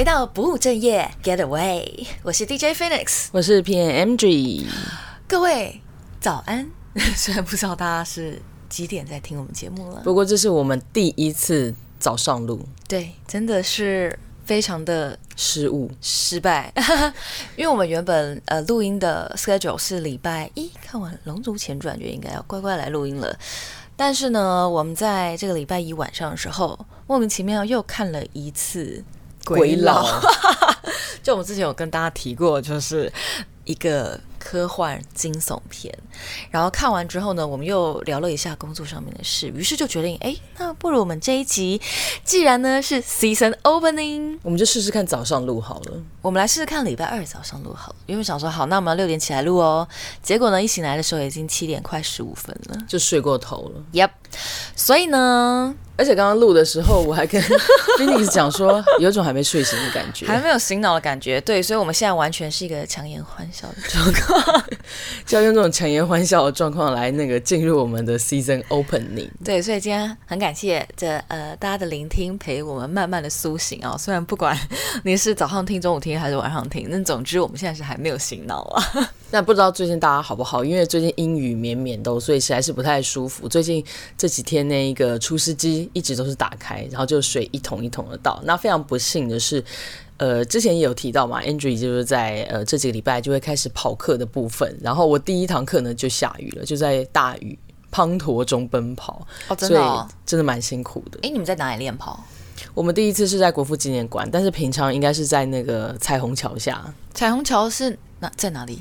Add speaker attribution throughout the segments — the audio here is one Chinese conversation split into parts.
Speaker 1: 迎回到不务正业，Get Away，我是 DJ Phoenix，
Speaker 2: 我是 PMG，
Speaker 1: 各位早安。虽然不知道大家是几点在听我们节目了，
Speaker 2: 不过这是我们第一次早上录，
Speaker 1: 对，真的是非常的
Speaker 2: 失误。
Speaker 1: 失败，因为我们原本呃录音的 schedule 是礼拜一看完《龙族前传》就应该要乖乖来录音了，但是呢，我们在这个礼拜一晚上的时候，莫名其妙又看了一次《
Speaker 2: 鬼佬》，
Speaker 1: 就我们之前有跟大家提过，就是一个。科幻惊悚片，然后看完之后呢，我们又聊了一下工作上面的事，于是就决定，哎，那不如我们这一集，既然呢 是 season opening，
Speaker 2: 我们就试试看早上录好了。
Speaker 1: 我们来试试看礼拜二早上录好了，因为想说好，那我们六点起来录哦。结果呢，一醒来的时候已经七点快十五分了，
Speaker 2: 就睡过头了。
Speaker 1: Yep，所以呢。
Speaker 2: 而且刚刚录的时候，我还跟 Phoenix 讲说，有种还没睡醒的感觉，
Speaker 1: 还没有醒脑的感觉。对，所以我们现在完全是一个强颜欢笑的状况，
Speaker 2: 就要用这种强颜欢笑的状况来那个进入我们的 Season Opening。
Speaker 1: 对，所以今天很感谢这呃大家的聆听，陪我们慢慢的苏醒啊、哦。虽然不管你是早上听、中午听还是晚上听，那总之我们现在是还没有醒脑啊。
Speaker 2: 那不知道最近大家好不好？因为最近阴雨绵绵都，所以实在是不太舒服。最近这几天那一个除湿机一直都是打开，然后就水一桶一桶的倒。那非常不幸的是，呃，之前也有提到嘛，Andrew 就是在呃这几个礼拜就会开始跑课的部分。然后我第一堂课呢就下雨了，就在大雨滂沱中奔跑。
Speaker 1: 哦，真的哦，
Speaker 2: 真的蛮辛苦的。
Speaker 1: 哎，你们在哪里练跑？
Speaker 2: 我们第一次是在国父纪念馆，但是平常应该是在那个彩虹桥下。
Speaker 1: 彩虹桥是哪在哪里？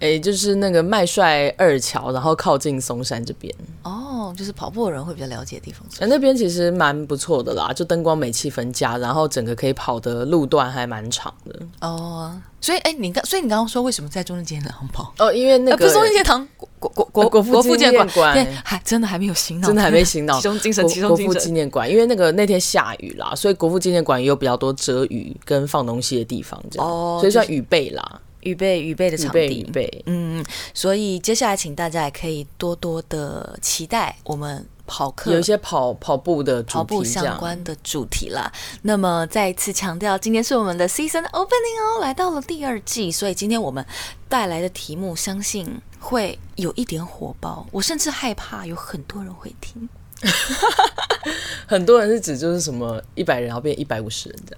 Speaker 2: 哎，就是那个麦帅二桥，然后靠近松山这边。
Speaker 1: 哦，就是跑步的人会比较了解的地方。
Speaker 2: 那边其实蛮不错的啦，就灯光美、气氛佳，然后整个可以跑的路段还蛮长的。
Speaker 1: 哦，所以哎，你刚，所以你刚刚说为什么在中正纪念堂跑？
Speaker 2: 哦，因为那个、
Speaker 1: 呃、不是中正纪念堂，国国国
Speaker 2: 国父纪念馆，
Speaker 1: 还真的还没有醒脑，
Speaker 2: 真的还没醒脑，
Speaker 1: 集中精神，集中精神。
Speaker 2: 国父纪念馆，因为那个那天下雨啦，所以国父纪念馆也有比较多遮雨跟放东西的地方，这样，哦、所以算雨备啦。
Speaker 1: 预备预备的场地，
Speaker 2: 预备，
Speaker 1: 嗯，所以接下来请大家也可以多多的期待我们跑课，
Speaker 2: 有一些跑跑步的主题
Speaker 1: 跑步相关的主题啦。那么再一次强调，今天是我们的 season opening 哦，来到了第二季，所以今天我们带来的题目，相信会有一点火爆，我甚至害怕有很多人会听。
Speaker 2: 很多人是指就是什么一百人然后变一百五十人这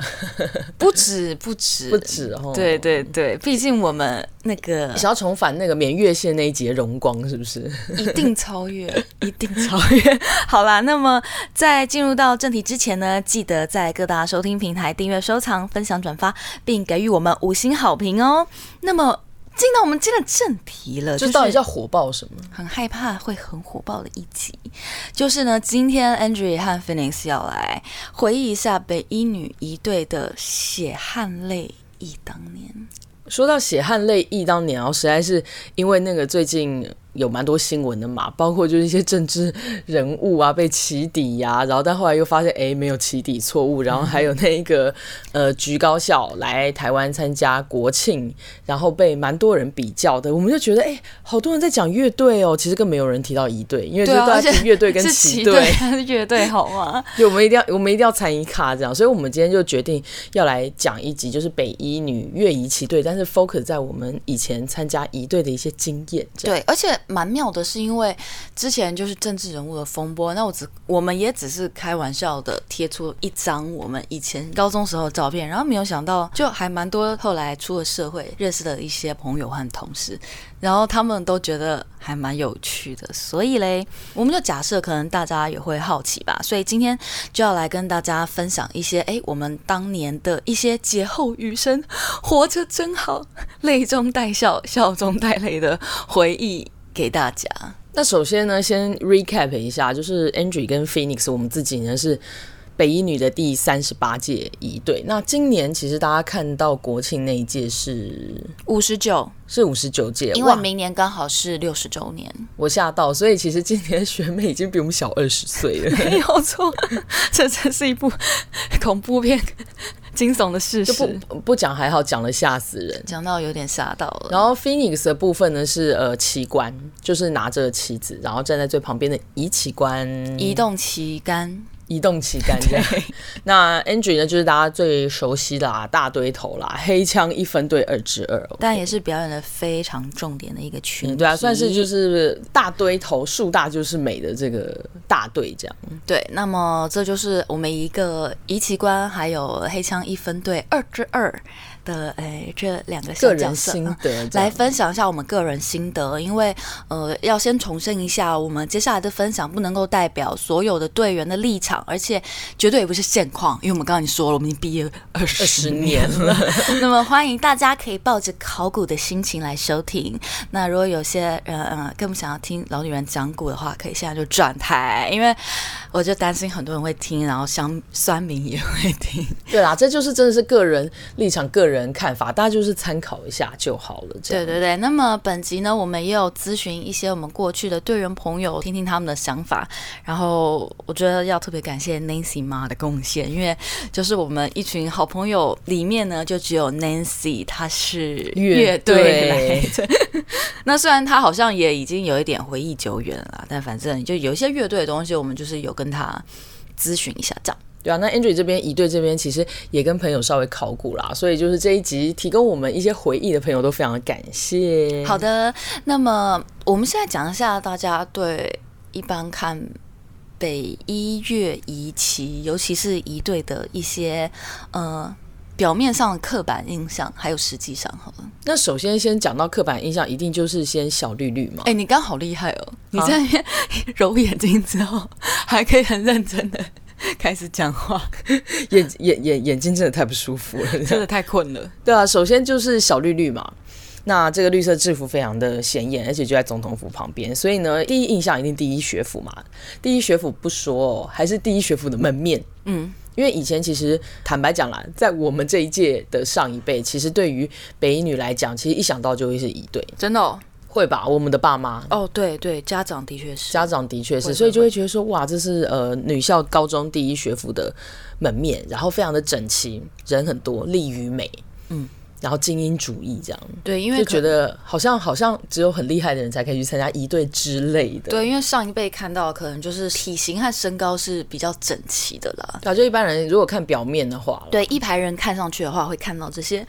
Speaker 2: 样，
Speaker 1: 不止不止
Speaker 2: 不止哦。
Speaker 1: 对对对，毕竟我们那个
Speaker 2: 想要重返那个免月线那一节荣光，是不是？
Speaker 1: 一定超越，一定超越。好啦，那么在进入到正题之前呢，记得在各大收听平台订阅、收藏、分享、转发，并给予我们五星好评哦。那么。进到我们今天的正题了，
Speaker 2: 就到底叫火爆什么？
Speaker 1: 很害怕会很火爆的一集，就是呢，今天 Andrew 和 Phoenix 要来回忆一下北一女一队的血汗泪忆当年。
Speaker 2: 说到血汗泪忆当年，哦，实在是因为那个最近。有蛮多新闻的嘛，包括就是一些政治人物啊被起底呀、啊，然后但后来又发现哎没有起底错误，然后还有那一个呃局高校来台湾参加国庆，然后被蛮多人比较的，我们就觉得哎好多人在讲乐队哦，其实更没有人提到一队，因为就大家提乐队跟旗队，
Speaker 1: 乐队好吗？
Speaker 2: 就我们一定要我们一定要参一卡这样，所以我们今天就决定要来讲一集，就是北一女乐仪旗队，但是 focus 在我们以前参加一队的一些经验，
Speaker 1: 对，而且。蛮妙的，是因为之前就是政治人物的风波，那我只我们也只是开玩笑的贴出一张我们以前高中时候的照片，然后没有想到就还蛮多后来出了社会认识的一些朋友和同事，然后他们都觉得还蛮有趣的，所以嘞，我们就假设可能大家也会好奇吧，所以今天就要来跟大家分享一些哎，我们当年的一些劫后余生，活着真好，泪中带笑，笑中带泪的回忆。给大家。
Speaker 2: 那首先呢，先 recap 一下，就是 Andrew 跟 Phoenix，我们自己呢是北一女的第三十八届一队。那今年其实大家看到国庆那一届是
Speaker 1: 五十九，
Speaker 2: 是五十九届，
Speaker 1: 因为明年刚好是六十周年。
Speaker 2: 我吓到，所以其实今年的学妹已经比我们小二十岁了。
Speaker 1: 没有错，这真是一部恐怖片。惊悚的事实。
Speaker 2: 不不讲还好，讲了吓死人，
Speaker 1: 讲到有点吓到了。
Speaker 2: 然后 Phoenix 的部分呢是呃旗官，就是拿着旗子，然后站在最旁边的移旗官，
Speaker 1: 移动旗杆，
Speaker 2: 移动旗杆这样。那 Andrew 呢，就是大家最熟悉的啊，大堆头啦，黑枪一分队二之二、
Speaker 1: 但也是表演的非常重点的一个群、
Speaker 2: 嗯。对啊，算是就是大堆头，树大就是美的这个大队这样。
Speaker 1: 对，那么这就是我们一个移旗官，还有黑枪一分队二之二。的哎，这两个小角色心得来分享一下我们个人心得，因为呃，要先重申一下，我们接下来的分享不能够代表所有的队员的立场，而且绝对也不是现况，因为我们刚刚你说了，我们已经毕业二十年了。那么欢迎大家可以抱着考古的心情来收听。那如果有些呃呃更不想要听老女人讲古的话，可以现在就转台，因为我就担心很多人会听，然后香酸民也会听。
Speaker 2: 对啦，这就是真的是个人立场，个人。人看法，大家就是参考一下就好了。
Speaker 1: 这样对对对，那么本集呢，我们也有咨询一些我们过去的队员朋友，听听他们的想法。然后我觉得要特别感谢 Nancy 妈的贡献，因为就是我们一群好朋友里面呢，就只有 Nancy 她是乐队来的。那虽然她好像也已经有一点回忆久远了，但反正就有一些乐队的东西，我们就是有跟她咨询一下这样。
Speaker 2: 对啊，那 Andrew 这边一队这边其实也跟朋友稍微考古啦，所以就是这一集提供我们一些回忆的朋友都非常的感谢。
Speaker 1: 好的，那么我们现在讲一下大家对一般看北一月一期，尤其是一队的一些呃表面上的刻板印象，还有实际上好了。
Speaker 2: 那首先先讲到刻板印象，一定就是先小绿绿嘛。
Speaker 1: 哎，你刚好厉害哦，你在那边 揉眼睛之后，还可以很认真的。开始讲话，
Speaker 2: 眼眼眼眼睛真的太不舒服了，
Speaker 1: 真的太困了。
Speaker 2: 对啊，首先就是小绿绿嘛，那这个绿色制服非常的显眼，而且就在总统府旁边，所以呢，第一印象一定第一学府嘛。第一学府不说哦，还是第一学府的门面。嗯，因为以前其实坦白讲啦，在我们这一届的上一辈，其实对于北一女来讲，其实一想到就会是一对，
Speaker 1: 真的哦。
Speaker 2: 会吧，我们的爸妈。
Speaker 1: 哦，对对，家长的确是，
Speaker 2: 家长的确是，所以就会觉得说，哇，这是呃女校高中第一学府的门面，然后非常的整齐，人很多，利于美，嗯，然后精英主义这样，
Speaker 1: 对，因为
Speaker 2: 就觉得好像好像只有很厉害的人才可以去参加一队之类的，
Speaker 1: 对，因为上一辈看到可能就是体型和身高是比较整齐的啦，
Speaker 2: 对，就一般人如果看表面的话，
Speaker 1: 对，一排人看上去的话会看到这些。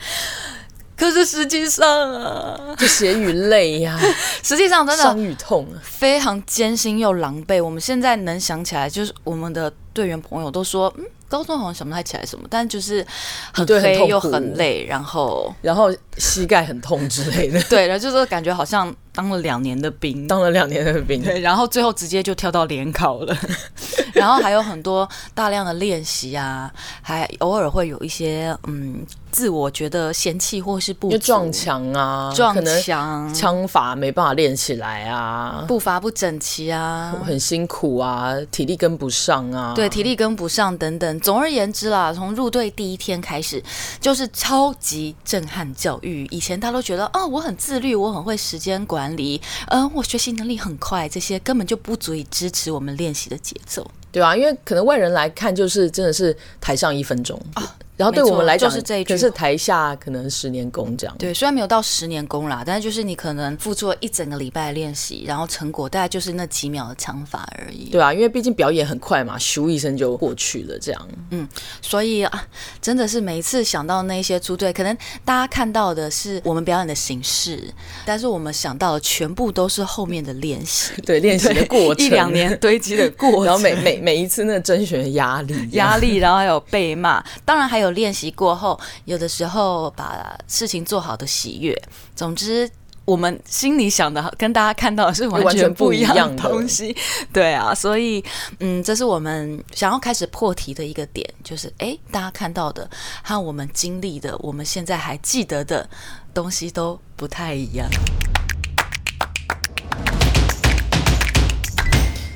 Speaker 1: 可是实际上啊，
Speaker 2: 就血与泪呀，
Speaker 1: 实际上真的
Speaker 2: 伤与痛，
Speaker 1: 非常艰辛又狼狈。我们现在能想起来，就是我们的队员朋友都说，嗯，高中好像想不太起来什么，但就是很黑又很累，然后
Speaker 2: 然后膝盖很痛之类的。
Speaker 1: 对，然后就是感觉好像当了两年的兵，
Speaker 2: 当了两年的兵，
Speaker 1: 对，然后最后直接就跳到联考了。然后还有很多大量的练习啊，还偶尔会有一些嗯。自我觉得嫌弃或是不
Speaker 2: 撞墙啊，
Speaker 1: 撞墙，
Speaker 2: 枪法没办法练起来啊，
Speaker 1: 步伐不整齐啊，
Speaker 2: 很辛苦啊，体力跟不上啊，
Speaker 1: 对，体力跟不上等等。总而言之啦，从入队第一天开始，就是超级震撼教育。以前他都觉得啊、哦，我很自律，我很会时间管理，嗯、呃，我学习能力很快，这些根本就不足以支持我们练习的节奏，
Speaker 2: 对啊，因为可能外人来看，就是真的是台上一分钟啊。然后对我们来讲，
Speaker 1: 就是这一句，
Speaker 2: 可是台下可能十年功这样。
Speaker 1: 对，虽然没有到十年功啦，但是就是你可能付出了一整个礼拜练习，然后成果大概就是那几秒的枪法而已。
Speaker 2: 对啊，因为毕竟表演很快嘛，咻一声就过去了这样。
Speaker 1: 嗯，所以啊，真的是每一次想到那些出队，可能大家看到的是我们表演的形式，但是我们想到的全部都是后面的练习，
Speaker 2: 对，练习的过程，
Speaker 1: 一两年堆积的过程，
Speaker 2: 然后每每每一次那个甄选的压力，
Speaker 1: 压力，然后还有被骂，当然还有。练习过后，有的时候把事情做好的喜悦。总之，我们心里想的跟大家看到的是完全不一样的东西。对啊，所以嗯，这是我们想要开始破题的一个点，就是哎，大家看到的和我们经历的，我们现在还记得的东西都不太一样。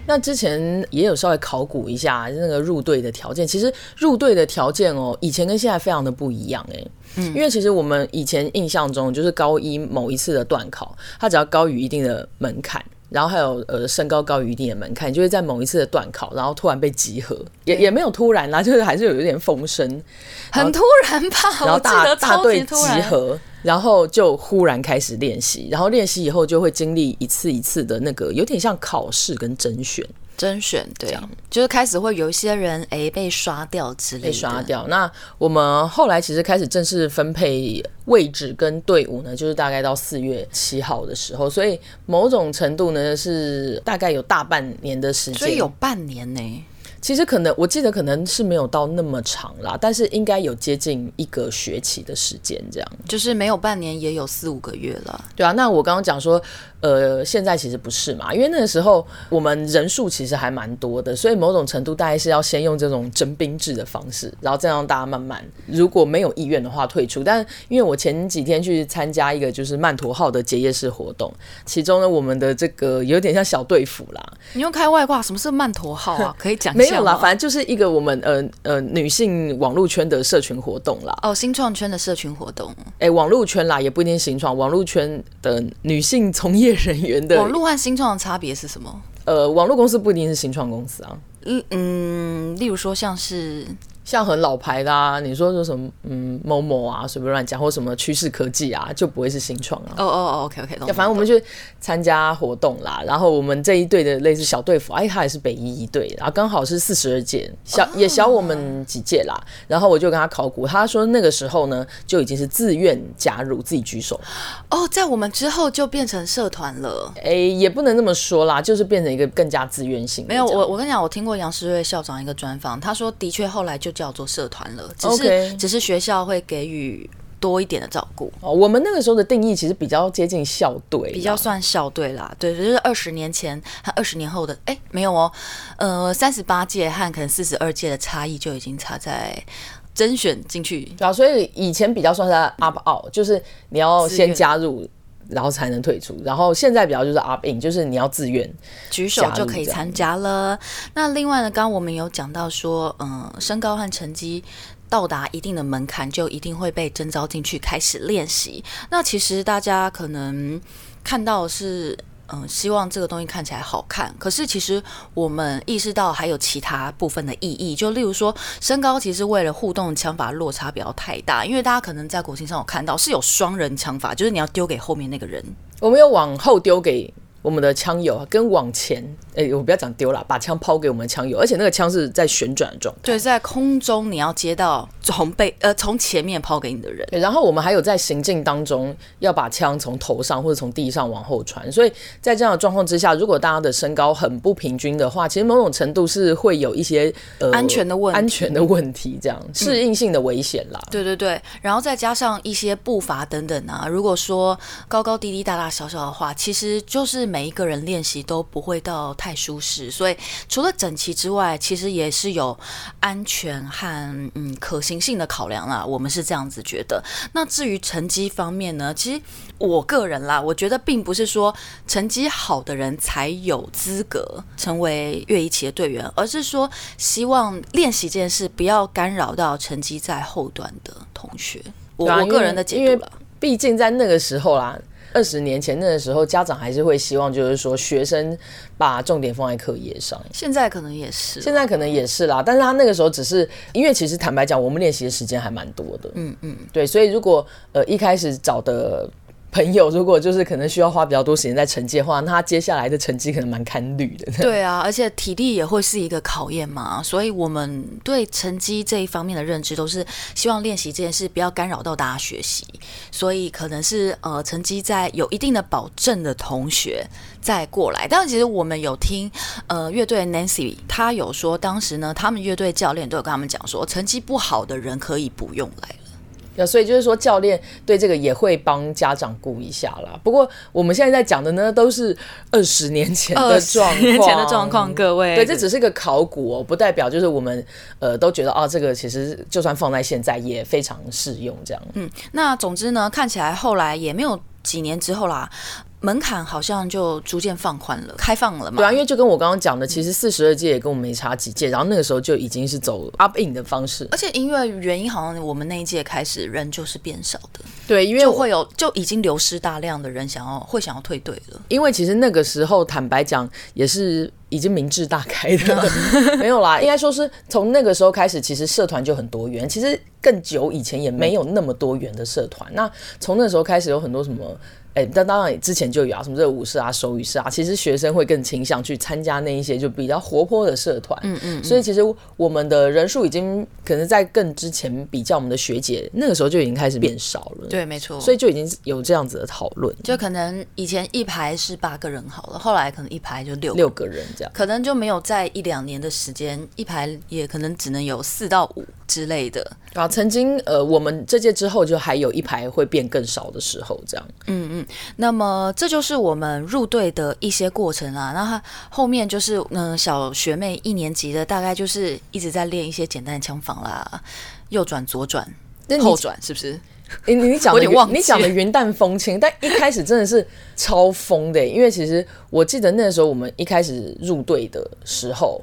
Speaker 2: 那之前也有稍微考古一下那个入队的条件，其实入队的条件哦，以前跟现在非常的不一样哎，嗯，因为其实我们以前印象中就是高一某一次的段考，它只要高于一定的门槛，然后还有呃身高高于一定的门槛，就是在某一次的段考，然后突然被集合，也也没有突然啦，就是还是有一点风声，
Speaker 1: 很突然吧，
Speaker 2: 然后大大队集合。然后就忽然开始练习，然后练习以后就会经历一次一次的那个有点像考试跟甄选，
Speaker 1: 甄选，对，就是开始会有一些人哎被刷掉之类的，
Speaker 2: 被刷掉。那我们后来其实开始正式分配位置跟队伍呢，就是大概到四月七号的时候，所以某种程度呢是大概有大半年的时间，
Speaker 1: 所以有半年呢。
Speaker 2: 其实可能我记得可能是没有到那么长啦，但是应该有接近一个学期的时间，这样
Speaker 1: 就是没有半年也有四五个月了。
Speaker 2: 对啊，那我刚刚讲说。呃，现在其实不是嘛，因为那个时候我们人数其实还蛮多的，所以某种程度大概是要先用这种征兵制的方式，然后再让大家慢慢，如果没有意愿的话退出。但因为我前几天去参加一个就是曼陀号的结业式活动，其中呢，我们的这个有点像小队服啦。
Speaker 1: 你用开外挂，什么是曼陀号啊？可以讲一下？
Speaker 2: 没有啦，反正就是一个我们呃呃女性网络圈的社群活动啦。
Speaker 1: 哦，新创圈的社群活动。
Speaker 2: 哎，网络圈啦，也不一定新创，网络圈的女性从业。人员的
Speaker 1: 网络和新创的差别是什么？
Speaker 2: 呃，网络公司不一定是新创公司啊。
Speaker 1: 嗯嗯，例如说像是。
Speaker 2: 像很老牌的啊，你说说什么嗯某某啊，随便乱讲，或什么趋势科技啊，就不会是新创啊。
Speaker 1: 哦哦哦，OK OK，
Speaker 2: 反正我们去参加活动啦，然后我们这一队的类似小队服，哎，他也是北一一队，然后刚好是四十二届，小、oh. 也小我们几届啦。然后我就跟他考古，他说那个时候呢就已经是自愿加入，自己举手。
Speaker 1: 哦，oh, 在我们之后就变成社团了。
Speaker 2: 哎，也不能这么说啦，就是变成一个更加自愿性。
Speaker 1: 没有，我我跟你讲，我听过杨世瑞校长一个专访，他说的确后来就。叫做社团了，只是.只是学校会给予多一点的照顾。
Speaker 2: 哦，我们那个时候的定义其实比较接近校队，
Speaker 1: 比较算校队啦。对，就是二十年前和二十年后的，哎、欸，没有哦，呃，三十八届和可能四十二届的差异就已经差在甄选进去。
Speaker 2: 对啊，所以以前比较算是 opt out，就是你要先加入。然后才能退出，然后现在比较就是 opt in，就是你要自愿
Speaker 1: 举手就可以参加了。那另外呢，刚刚我们有讲到说，嗯，身高和成绩到达一定的门槛，就一定会被征召进去开始练习。那其实大家可能看到的是。嗯，希望这个东西看起来好看。可是其实我们意识到还有其他部分的意义，就例如说身高，其实为了互动枪法落差不要太大，因为大家可能在国庆上有看到是有双人枪法，就是你要丢给后面那个人，
Speaker 2: 我们有往后丢给。我们的枪友跟往前，哎、欸，我不要讲丢了，把枪抛给我们枪友，而且那个枪是在旋转的状态。
Speaker 1: 对，在空中你要接到从背呃从前面抛给你的人。
Speaker 2: 对，然后我们还有在行进当中要把枪从头上或者从地上往后传，所以在这样的状况之下，如果大家的身高很不平均的话，其实某种程度是会有一些呃
Speaker 1: 安全的问，
Speaker 2: 安全的问题，这样适应性的危险啦、嗯。
Speaker 1: 对对对，然后再加上一些步伐等等啊，如果说高高低低、大大小小的话，其实就是每一个人练习。都不会到太舒适，所以除了整齐之外，其实也是有安全和嗯可行性的考量啦。我们是这样子觉得。那至于成绩方面呢？其实我个人啦，我觉得并不是说成绩好的人才有资格成为乐一期的队员，而是说希望练习这件事不要干扰到成绩在后端的同学。我我个人的解读了，
Speaker 2: 毕竟在那个时候啦。二十年前那个时候，家长还是会希望，就是说学生把重点放在课业上。
Speaker 1: 现在可能也是，
Speaker 2: 现在可能也是啦。但是他那个时候只是，因为其实坦白讲，我们练习的时间还蛮多的。嗯嗯，对，所以如果呃一开始找的。朋友，如果就是可能需要花比较多时间在成绩的话，那他接下来的成绩可能蛮堪虑的。
Speaker 1: 对啊，而且体力也会是一个考验嘛，所以我们对成绩这一方面的认知都是希望练习这件事不要干扰到大家学习，所以可能是呃成绩在有一定的保证的同学再过来。但是其实我们有听呃乐队 Nancy，他有说当时呢，他们乐队教练都有跟他们讲说，成绩不好的人可以不用来。
Speaker 2: 所以就是说，教练对这个也会帮家长顾一下啦。不过我们现在在讲的呢，都是二十年前的状况，
Speaker 1: 年前的状况。各位，
Speaker 2: 对，这只是一个考古哦，不代表就是我们呃都觉得啊，这个其实就算放在现在也非常适用这样。
Speaker 1: 嗯，那总之呢，看起来后来也没有几年之后啦。门槛好像就逐渐放宽了，开放了嘛？
Speaker 2: 对啊，因为就跟我刚刚讲的，其实四十二届也跟我们没差几届，然后那个时候就已经是走 opt in 的方式，
Speaker 1: 而且因为原因，好像我们那一届开始人就是变少的，
Speaker 2: 对，因为
Speaker 1: 就会有就已经流失大量的人想要会想要退队了，
Speaker 2: 因为其实那个时候坦白讲也是已经明智大开的，没有啦，应该说是从那个时候开始，其实社团就很多元，其实更久以前也没有那么多元的社团，那从那时候开始有很多什么。哎，但当然之前就有啊，什么热舞社啊、手语社啊，其实学生会更倾向去参加那一些就比较活泼的社团。嗯，嗯嗯。所以其实我们的人数已经可能在更之前比较我们的学姐那个时候就已经开始变少了。
Speaker 1: 对，没错。
Speaker 2: 所以就已经有这样子的讨论，
Speaker 1: 就可能以前一排是八个人好了，后来可能一排就六
Speaker 2: 六个人这样，
Speaker 1: 可能就没有在一两年的时间，一排也可能只能有四到五之类的。
Speaker 2: 啊，曾经呃，我们这届之后就还有一排会变更少的时候，这样。
Speaker 1: 嗯嗯。那么这就是我们入队的一些过程啦。那他后面就是嗯、呃，小学妹一年级的大概就是一直在练一些简单的枪法啦，右转、左转、后转，是不是？
Speaker 2: 你你讲的你讲的云淡风轻，但一开始真的是超疯的，因为其实我记得那时候我们一开始入队的时候。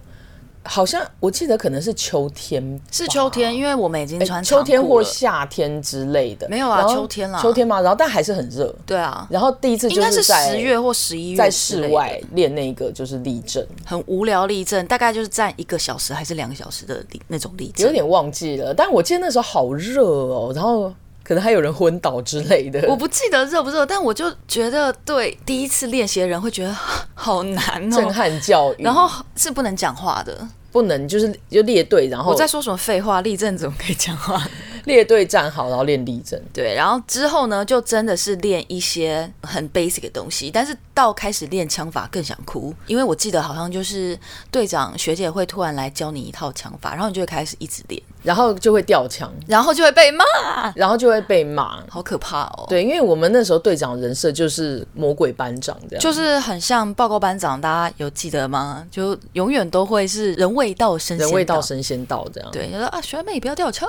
Speaker 2: 好像我记得可能是秋天，
Speaker 1: 是秋天，因为我们已经穿
Speaker 2: 秋天或夏天之类的，
Speaker 1: 没有啊，秋天啦，
Speaker 2: 秋天嘛，然后但还是很热，
Speaker 1: 对啊。
Speaker 2: 然后第一次就是在
Speaker 1: 十月或十一月
Speaker 2: 在室外练那个就是立正，
Speaker 1: 很无聊立正，大概就是站一个小时还是两个小时的那种立正，
Speaker 2: 有点忘记了。但我记得那时候好热哦，然后可能还有人昏倒之类的，
Speaker 1: 我不记得热不热，但我就觉得对第一次练习的人会觉得好难哦，
Speaker 2: 震撼教育，
Speaker 1: 然后是不能讲话的。
Speaker 2: 不能就是就列队，然后
Speaker 1: 我在说什么废话？立正怎么可以讲话？
Speaker 2: 列队站好，然后练立正。
Speaker 1: 对，然后之后呢，就真的是练一些很 basic 的东西。但是到开始练枪法更想哭，因为我记得好像就是队长学姐会突然来教你一套枪法，然后你就会开始一直练。
Speaker 2: 然后就会掉枪，
Speaker 1: 然后就会被骂，
Speaker 2: 然后就会被骂，
Speaker 1: 好可怕哦！
Speaker 2: 对，因为我们那时候队长人设就是魔鬼班长这样，
Speaker 1: 就是很像报告班长，大家有记得吗？就永远都会是人未到神
Speaker 2: 人未到神仙到这样。
Speaker 1: 对，就说啊，学妹不要掉枪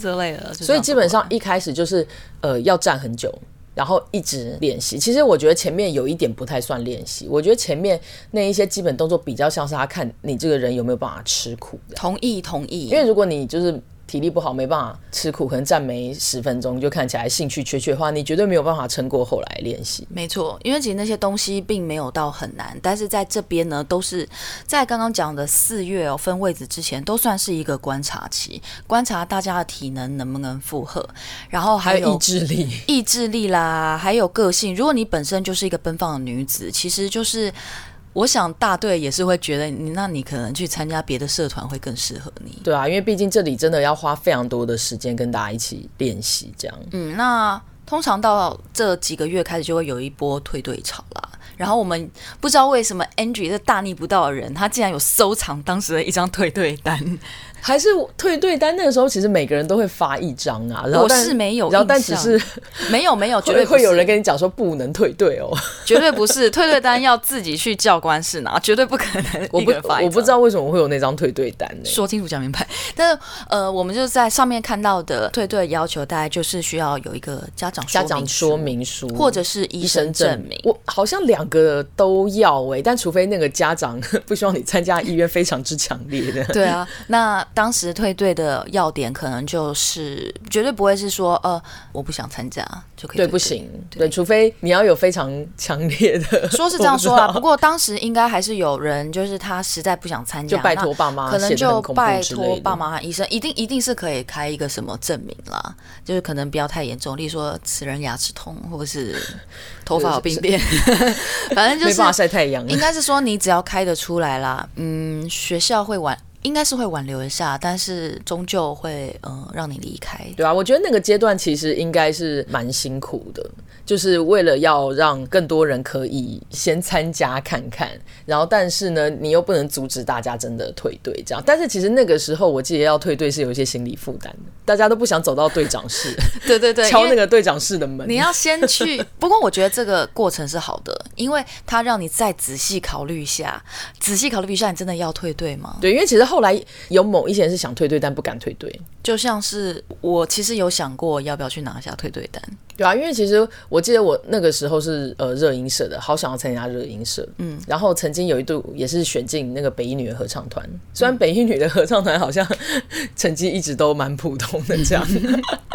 Speaker 1: 之类的。
Speaker 2: 所以基本上一开始就是呃要站很久。然后一直练习，其实我觉得前面有一点不太算练习，我觉得前面那一些基本动作比较像是他看你这个人有没有办法吃苦。
Speaker 1: 同意，同意。
Speaker 2: 因为如果你就是。体力不好，没办法吃苦，可能站没十分钟就看起来兴趣缺缺的话，你绝对没有办法撑过后来练习。
Speaker 1: 没错，因为其实那些东西并没有到很难，但是在这边呢，都是在刚刚讲的四月哦分位置之前，都算是一个观察期，观察大家的体能能不能负荷，然后还有，
Speaker 2: 还有意志力、
Speaker 1: 意志力啦，还有个性。如果你本身就是一个奔放的女子，其实就是。我想大队也是会觉得你，那你可能去参加别的社团会更适合你。
Speaker 2: 对啊，因为毕竟这里真的要花非常多的时间跟大家一起练习，这样。
Speaker 1: 嗯，那通常到这几个月开始就会有一波退队潮啦。然后我们不知道为什么 Angie 这大逆不道的人，他竟然有收藏当时的一张退队单。
Speaker 2: 还是退队单那个时候，其实每个人都会发一张啊。然后
Speaker 1: 我是没有，
Speaker 2: 然后但只是
Speaker 1: 没 有没有，绝
Speaker 2: 对会有人跟你讲说不能退队哦，
Speaker 1: 绝对不是退队单要自己去教官室拿，绝对不可能。
Speaker 2: 我不我不知道为什么会有那张退队单呢？
Speaker 1: 说清楚讲明白。但是呃，我们就在上面看到的退队要求，大概就是需要有一个家长
Speaker 2: 家长说明书，
Speaker 1: 或者是医生证明。
Speaker 2: 我好像两个都要哎，但除非那个家长 不希望你参加意愿非常之强烈的。
Speaker 1: 对啊，那。当时退队的要点可能就是绝对不会是说呃我不想参加就可以
Speaker 2: 对，不行。对，对，除非你要有非常强烈的，
Speaker 1: 说是这样说啊，不过当时应该还是有人就是他实在不想参加，
Speaker 2: 就拜托爸妈，
Speaker 1: 可能就拜托爸妈和医生，一定一定是可以开一个什么证明啦，就是可能不要太严重，例如说此人牙齿痛或者是 头发有病变，反正就是
Speaker 2: 没办法晒太阳，
Speaker 1: 应该是说你只要开得出来啦，嗯，学校会晚。应该是会挽留一下，但是终究会呃让你离开。
Speaker 2: 对啊，我觉得那个阶段其实应该是蛮辛苦的。就是为了要让更多人可以先参加看看，然后但是呢，你又不能阻止大家真的退队这样。但是其实那个时候，我记得要退队是有一些心理负担的，大家都不想走到队长室，
Speaker 1: 对 对对，
Speaker 2: 敲那个队长室的门。
Speaker 1: 你要先去，不过我觉得这个过程是好的，因为他让你再仔细考虑一下，仔细考虑一下，你真的要退队吗？
Speaker 2: 对，因为其实后来有某一些人是想退队，但不敢退队。
Speaker 1: 就像是我其实有想过要不要去拿下退队单。
Speaker 2: 对啊，因为其实我记得我那个时候是呃热音社的，好想要参加热音社，嗯，然后曾经有一度也是选进那个北一女的合唱团，虽然北一女的合唱团好像成绩一直都蛮普通的这样，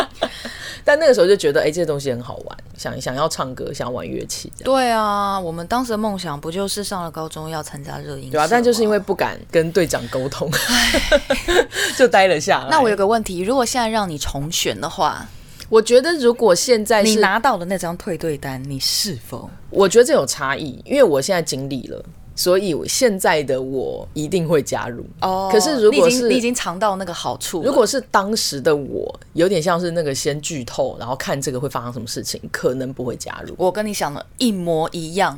Speaker 2: 但那个时候就觉得哎，这些东西很好玩，想想要唱歌，想要玩乐器。
Speaker 1: 对啊，我们当时的梦想不就是上了高中要参加热音社？
Speaker 2: 对啊，但就是因为不敢跟队长沟通，就待了下来。
Speaker 1: 那我有个问题，如果现在让你重选的话？
Speaker 2: 我觉得如果现在
Speaker 1: 你拿到了那张退队单，你是否？
Speaker 2: 我觉得这有差异，因为我现在经历了。所以现在的我一定会加入
Speaker 1: 哦。
Speaker 2: 可是如果是
Speaker 1: 你已经尝到那个好处，
Speaker 2: 如果是当时的我，有点像是那个先剧透，然后看这个会发生什么事情，可能不会加入。
Speaker 1: 我跟你想的一模一样。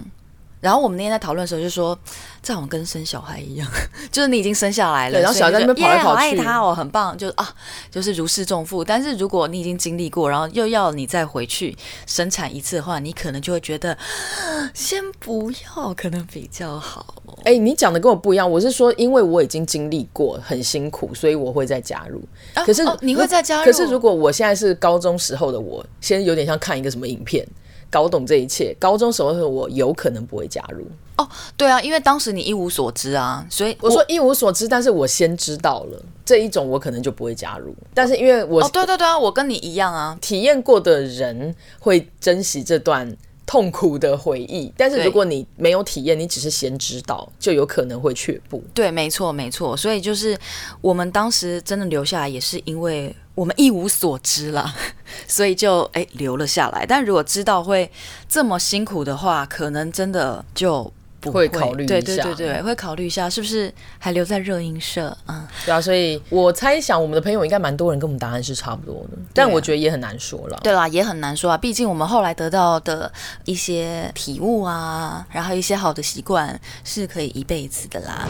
Speaker 1: 然后我们那天在讨论的时候就说，这好像跟生小孩一样，就是你已经生下来了，
Speaker 2: 然后小孩在那边跑来跑去，
Speaker 1: 爱他哦，很棒，就啊，就是如释重负。但是如果你已经经历过，然后又要你再回去生产一次的话，你可能就会觉得 先不要，可能比较好。
Speaker 2: 哎，你讲的跟我不一样，我是说，因为我已经经历过很辛苦，所以我会再加入。可是、
Speaker 1: 你会再加入？
Speaker 2: 可是如果我现在是高中时候的我，先有点像看一个什么影片。搞懂这一切，高中时候的我有可能不会加入
Speaker 1: 哦。对啊，因为当时你一无所知啊，所以
Speaker 2: 我，我说一无所知，但是我先知道了这一种，我可能就不会加入。但是因为我，
Speaker 1: 哦，对对对啊，我跟你一样啊，
Speaker 2: 体验过的人会珍惜这段痛苦的回忆。但是如果你没有体验，你只是先知道，就有可能会却步。
Speaker 1: 对，没错没错。所以就是我们当时真的留下来，也是因为。我们一无所知了，所以就哎留了下来。但如果知道会这么辛苦的话，可能真的就不会，
Speaker 2: 会考虑一下。
Speaker 1: 对对对对，会考虑一下是不是还留在热音社嗯？
Speaker 2: 对啊，所以我猜想我们的朋友应该蛮多人跟我们答案是差不多的，但我觉得也很难说了。
Speaker 1: 对啦，也很难说啊。毕竟我们后来得到的一些体悟啊，然后一些好的习惯是可以一辈子的啦。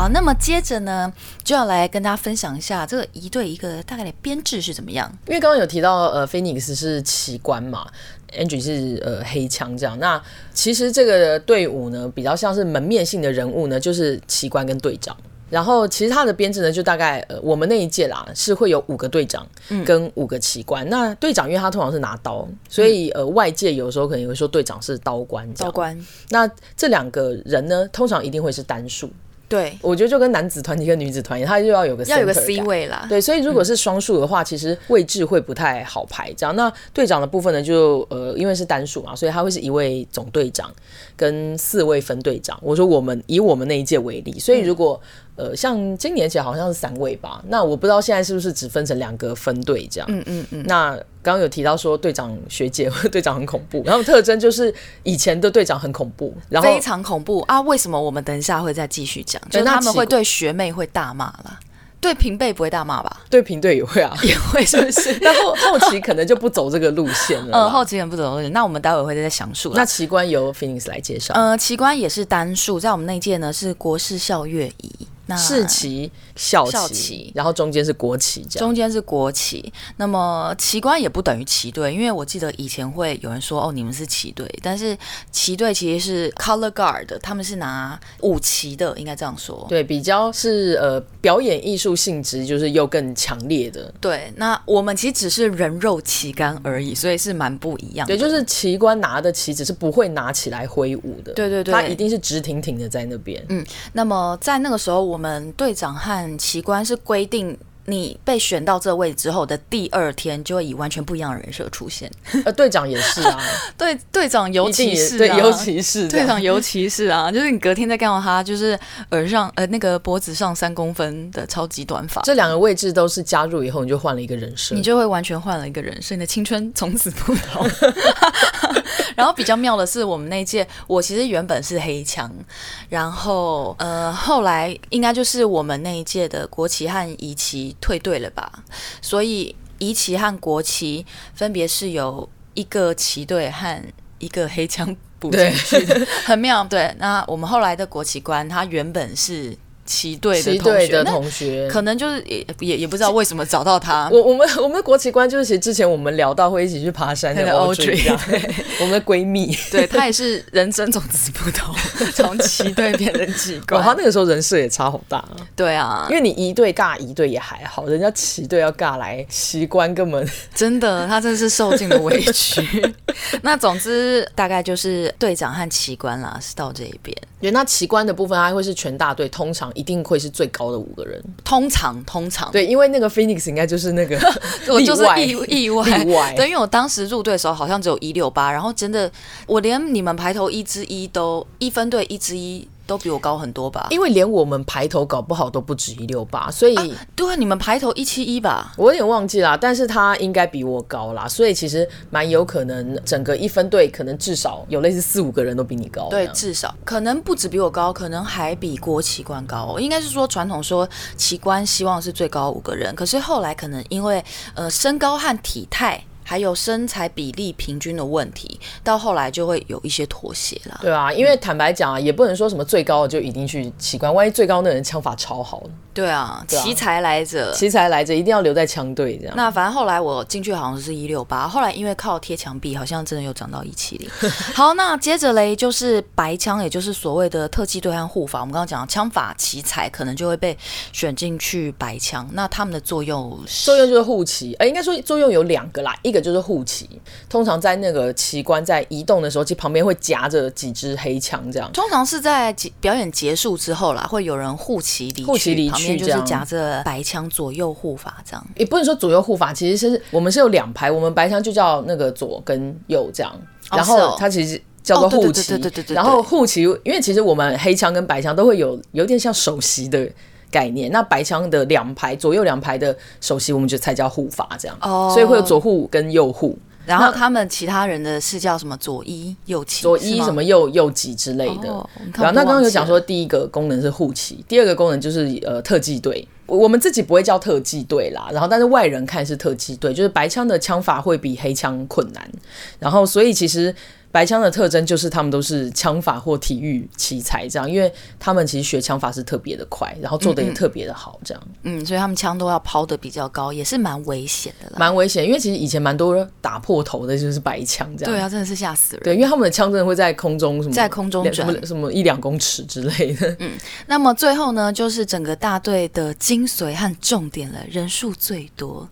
Speaker 1: 好，那么接着呢，就要来跟大家分享一下这个一对一个大概的编制是怎么样。因
Speaker 2: 为刚刚有提到，呃，Phoenix 是奇观嘛，Angie 是呃黑枪这样。那其实这个队伍呢，比较像是门面性的人物呢，就是奇观跟队长。然后其实他的编制呢，就大概呃，我们那一届啦，是会有五个队长跟五个奇官。嗯、那队长因为他通常是拿刀，所以呃，外界有时候可能会说队长是刀官。
Speaker 1: 刀官。
Speaker 2: 那这两个人呢，通常一定会是单数。
Speaker 1: 对，我
Speaker 2: 觉得就跟男子团体跟女子团体，他就要有个
Speaker 1: 要有个 C 位啦。
Speaker 2: 对，所以如果是双数的话，嗯，其实位置会不太好排。这样，那队长的部分呢，就呃，因为是单数嘛，所以他会是一位总队长跟四位分队长。我说我们以我们那一届为例，所以如果。嗯呃，像今年起来好像是三位吧，那我不知道现在是不是只分成两个分队这样。嗯嗯嗯。那刚刚有提到说队长学姐 队长很恐怖，然后特征就是以前的队长很恐怖，然后
Speaker 1: 非常恐怖啊！为什么我们等一下会再继续讲？就是他们会对学妹会大骂啦，对平辈不会大骂吧？
Speaker 2: 对平队也会啊，
Speaker 1: 也会是不是？
Speaker 2: 那后后期可能就不走这个路线了。嗯，
Speaker 1: 后期可能不走路线，那我们待会会再详述。
Speaker 2: 那奇观由 Phoenix 来介绍。
Speaker 1: 呃，奇观也是单数，在我们那届呢是国士校乐仪。
Speaker 2: 士奇校旗，然后中间是国旗，这样。
Speaker 1: 中间是国旗。那么旗官也不等于旗队，因为我记得以前会有人说哦，你们是旗队，但是旗队其实是 color guard，他们是拿武旗的，应该这样说。
Speaker 2: 对，比较是呃表演艺术性质，就是又更强烈的。
Speaker 1: 对，那我们其实只是人肉旗杆而已，所以是蛮不一样的。
Speaker 2: 对，就是旗官拿的旗子是不会拿起来挥舞的。
Speaker 1: 对对对，
Speaker 2: 他一定是直挺挺的在那边。
Speaker 1: 嗯，那么在那个时候。我们队长和旗官是规定，你被选到这位置之后的第二天，就会以完全不一样的人设出现。
Speaker 2: 呃，队长也是啊，
Speaker 1: 对，队长尤其是、啊，
Speaker 2: 对，尤其是
Speaker 1: 队长尤其是啊，就是你隔天再看到他，就是耳上呃那个脖子上三公分的超级短发。
Speaker 2: 这两个位置都是加入以后，你就换了一个人设，
Speaker 1: 你就会完全换了一个人设，你的青春从此不同。然后比较妙的是，我们那届我其实原本是黑枪，然后呃后来应该就是我们那一届的国旗和仪旗退队了吧，所以仪旗和国旗分别是由一个旗队和一个黑枪补进去的，很妙。对，那我们后来的国旗官他原本是。旗队的同学，的同学可能就是也也也不知道为什么找到他。
Speaker 2: 我我们我们的国旗官就是其实之前我们聊到会一起去爬山 的 Audrey，我们的闺蜜，
Speaker 1: 对她也是人生种子不同，从旗队变成旗官。
Speaker 2: 她那个时候人设也差好大啊。
Speaker 1: 对啊，
Speaker 2: 因为你一队尬一队也还好，人家旗队要尬来旗官根本
Speaker 1: 真的，他真的是受尽了委屈。那总之大概就是队长和旗官啦，是到这一边。
Speaker 2: 对，那旗官的部分，他会是全大队，通常一定会是最高的五个人。
Speaker 1: 通常，通常，
Speaker 2: 对，因为那个 Phoenix 应该就是那个
Speaker 1: 我就是意 意外
Speaker 2: 意外。
Speaker 1: 对，因为我当时入队的时候好像只有一六八，然后真的，我连你们排头一之一都一分队一之一。都比我高很多吧？
Speaker 2: 因为连我们排头搞不好都不止一六八，所以、啊、
Speaker 1: 对，你们排头一七一吧？
Speaker 2: 我有点忘记啦，但是他应该比我高啦，所以其实蛮有可能整个一分队可能至少有类似四五个人都比你高。
Speaker 1: 对，至少可能不止比我高，可能还比郭旗官高。应该是说传统说奇官希望是最高五个人，可是后来可能因为呃身高和体态。还有身材比例平均的问题，到后来就会有一些妥协了。
Speaker 2: 对啊，因为坦白讲啊，也不能说什么最高的就一定去旗官，万一最高那人枪法超好。
Speaker 1: 对啊，奇才来着，
Speaker 2: 奇才来着，一定要留在枪队这样。
Speaker 1: 那反正后来我进去好像是一六八，后来因为靠贴墙壁，好像真的又涨到一七零。好，那接着嘞，就是白枪，也就是所谓的特技队和护法。我们刚刚讲枪法奇才可能就会被选进去白枪，那他们的作用
Speaker 2: 作用就是护旗，呃，应该说作用有两个啦，一个就是护旗，通常在那个旗官在移动的时候，其实旁边会夹着几支黑枪这样。
Speaker 1: 通常是在表演结束之后啦，会有人护旗离去，
Speaker 2: 护旗离去。
Speaker 1: 就是夹着白枪左右护法这样，
Speaker 2: 也不能说左右护法，其实是我们是有两排，我们白枪就叫那个左跟右这样，然后它其实叫做护旗，然后护旗，因为其实我们黑枪跟白枪都会有有点像首席的概念，那白枪的两排左右两排的首席，我们就才叫护法这样，哦，所以会有左护跟右护。
Speaker 1: 然后他们其他人的是叫什么左一右旗，
Speaker 2: 左一什么右右旗之类的。哦、然后那刚刚有讲说，第一个功能是护旗，第二个功能就是呃特技队。我们自己不会叫特技队啦，然后但是外人看是特技队，就是白枪的枪法会比黑枪困难，然后所以其实。白枪的特征就是他们都是枪法或体育奇才，这样，因为他们其实学枪法是特别的快，然后做的也特别的好，这样
Speaker 1: 嗯。嗯，所以他们枪都要抛的比较高，也是蛮危险的啦。
Speaker 2: 蛮危险，因为其实以前蛮多打破头的就是白枪这样。
Speaker 1: 对啊，真的是吓死人。
Speaker 2: 对，因为他们的枪真的会在空中什么，
Speaker 1: 在空中转什么
Speaker 2: 什么一两公尺之类的。
Speaker 1: 嗯，那么最后呢，就是整个大队的精髓和重点了，人数最多。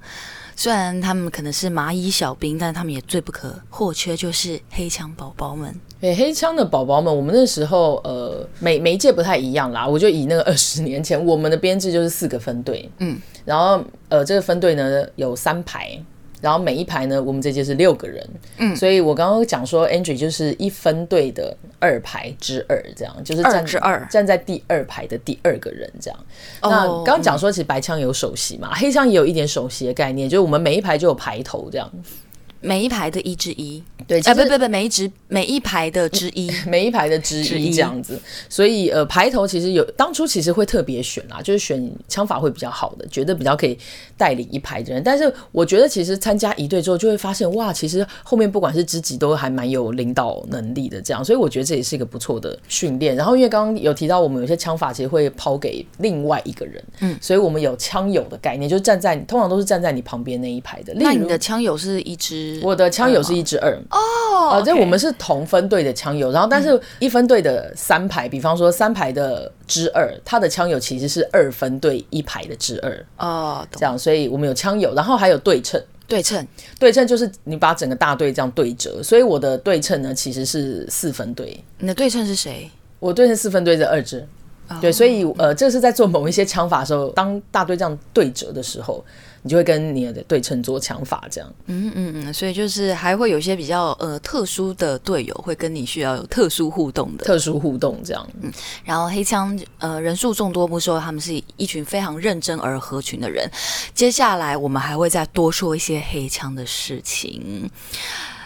Speaker 1: 虽然他们可能是蚂蚁小兵，但他们也最不可或缺，就是黑枪宝宝们。
Speaker 2: 对，黑枪的宝宝们，我们那时候呃，每每一届不太一样啦。我就以那个二十年前，我们的编制就是四个分队，嗯，然后呃，这个分队呢有三排。然后每一排呢，我们这届是六个人，嗯，所以我刚刚讲说，Andrew 就是一分队的二排之二，这样就是站之二站在第二排的第二个人，这样。哦、那刚刚讲说，其实白枪有首席嘛，嗯、黑枪也有一点首席的概念，就是我们每一排就有排头这样。
Speaker 1: 每一排的一之一，
Speaker 2: 对，
Speaker 1: 啊，不不不，每一支每一排的之一，
Speaker 2: 每一排的之一这样子。所以呃，排头其实有当初其实会特别选啦，就是选枪法会比较好的，觉得比较可以带领一排的人。但是我觉得其实参加一队之后，就会发现哇，其实后面不管是知己都还蛮有领导能力的这样。所以我觉得这也是一个不错的训练。然后因为刚刚有提到，我们有些枪法其实会抛给另外一个人，嗯，所以我们有枪友的概念，就是站在通常都是站在你旁边那一排的。
Speaker 1: 那你的枪友是一支？
Speaker 2: 我的枪友是一支二。哦，啊，这我们是同分队的枪友，然后但是一分队的三排，比方说三排的之二，他的枪友其实是二分队一排的之二哦，这样，所以我们有枪友，然后还有对称，
Speaker 1: 对称，
Speaker 2: 对称就是你把整个大队这样对折，所以我的对称呢其实是四分队。
Speaker 1: 你的对称是谁？
Speaker 2: 我对称四分队的二支，对，所以呃，这是在做某一些枪法的时候，当大队这样对折的时候。你就会跟你的对称做枪法这样，
Speaker 1: 嗯嗯嗯，所以就是还会有一些比较呃特殊的队友会跟你需要有特殊互动的，
Speaker 2: 特殊互动这样，
Speaker 1: 嗯，然后黑枪呃人数众多不说，他们是一群非常认真而合群的人。接下来我们还会再多说一些黑枪的事情。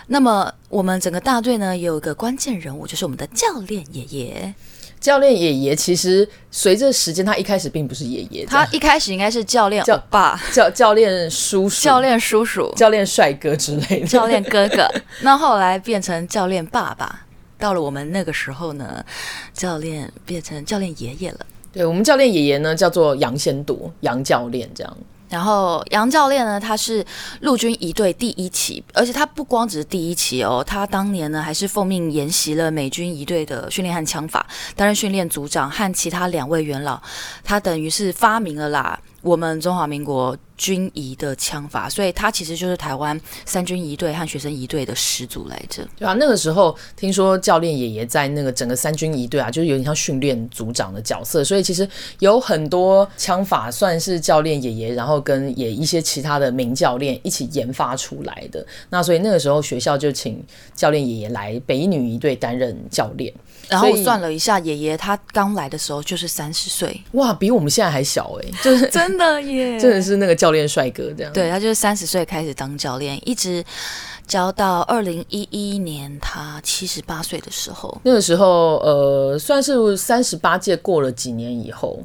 Speaker 1: 那么我们整个大队呢，也有一个关键人物，就是我们的教练爷爷。
Speaker 2: 教练爷爷其实随着时间，他一开始并不是爷爷，
Speaker 1: 他一开始应该是教练爸、
Speaker 2: 教教练叔叔、
Speaker 1: 教练叔叔、
Speaker 2: 教练帅哥之类的、
Speaker 1: 教练哥哥。那后来变成教练爸爸，到了我们那个时候呢，教练变成教练爷爷了。
Speaker 2: 对，我们教练爷爷呢，叫做杨先铎，杨教练这样。
Speaker 1: 然后杨教练呢，他是陆军一队第一期，而且他不光只是第一期哦，他当年呢还是奉命研习了美军一队的训练和枪法，担任训练组长和其他两位元老，他等于是发明了啦。我们中华民国军仪的枪法，所以他其实就是台湾三军仪队和学生仪队的始祖来着。
Speaker 2: 对啊，那个时候听说教练爷爷在那个整个三军仪队啊，就是有点像训练组长的角色，所以其实有很多枪法算是教练爷爷，然后跟也一些其他的名教练一起研发出来的。那所以那个时候学校就请教练爷爷来北一女仪队担任教练。
Speaker 1: 然后我算了一下，爷爷他刚来的时候就是三十岁，
Speaker 2: 哇，比我们现在还小哎，就是
Speaker 1: 真的耶，
Speaker 2: 真的是那个教练帅哥这样。
Speaker 1: 对，他就是三十岁开始当教练，一直教到二零一一年他七十八岁的时候。
Speaker 2: 那个时候，呃，算是三十八届过了几年以后，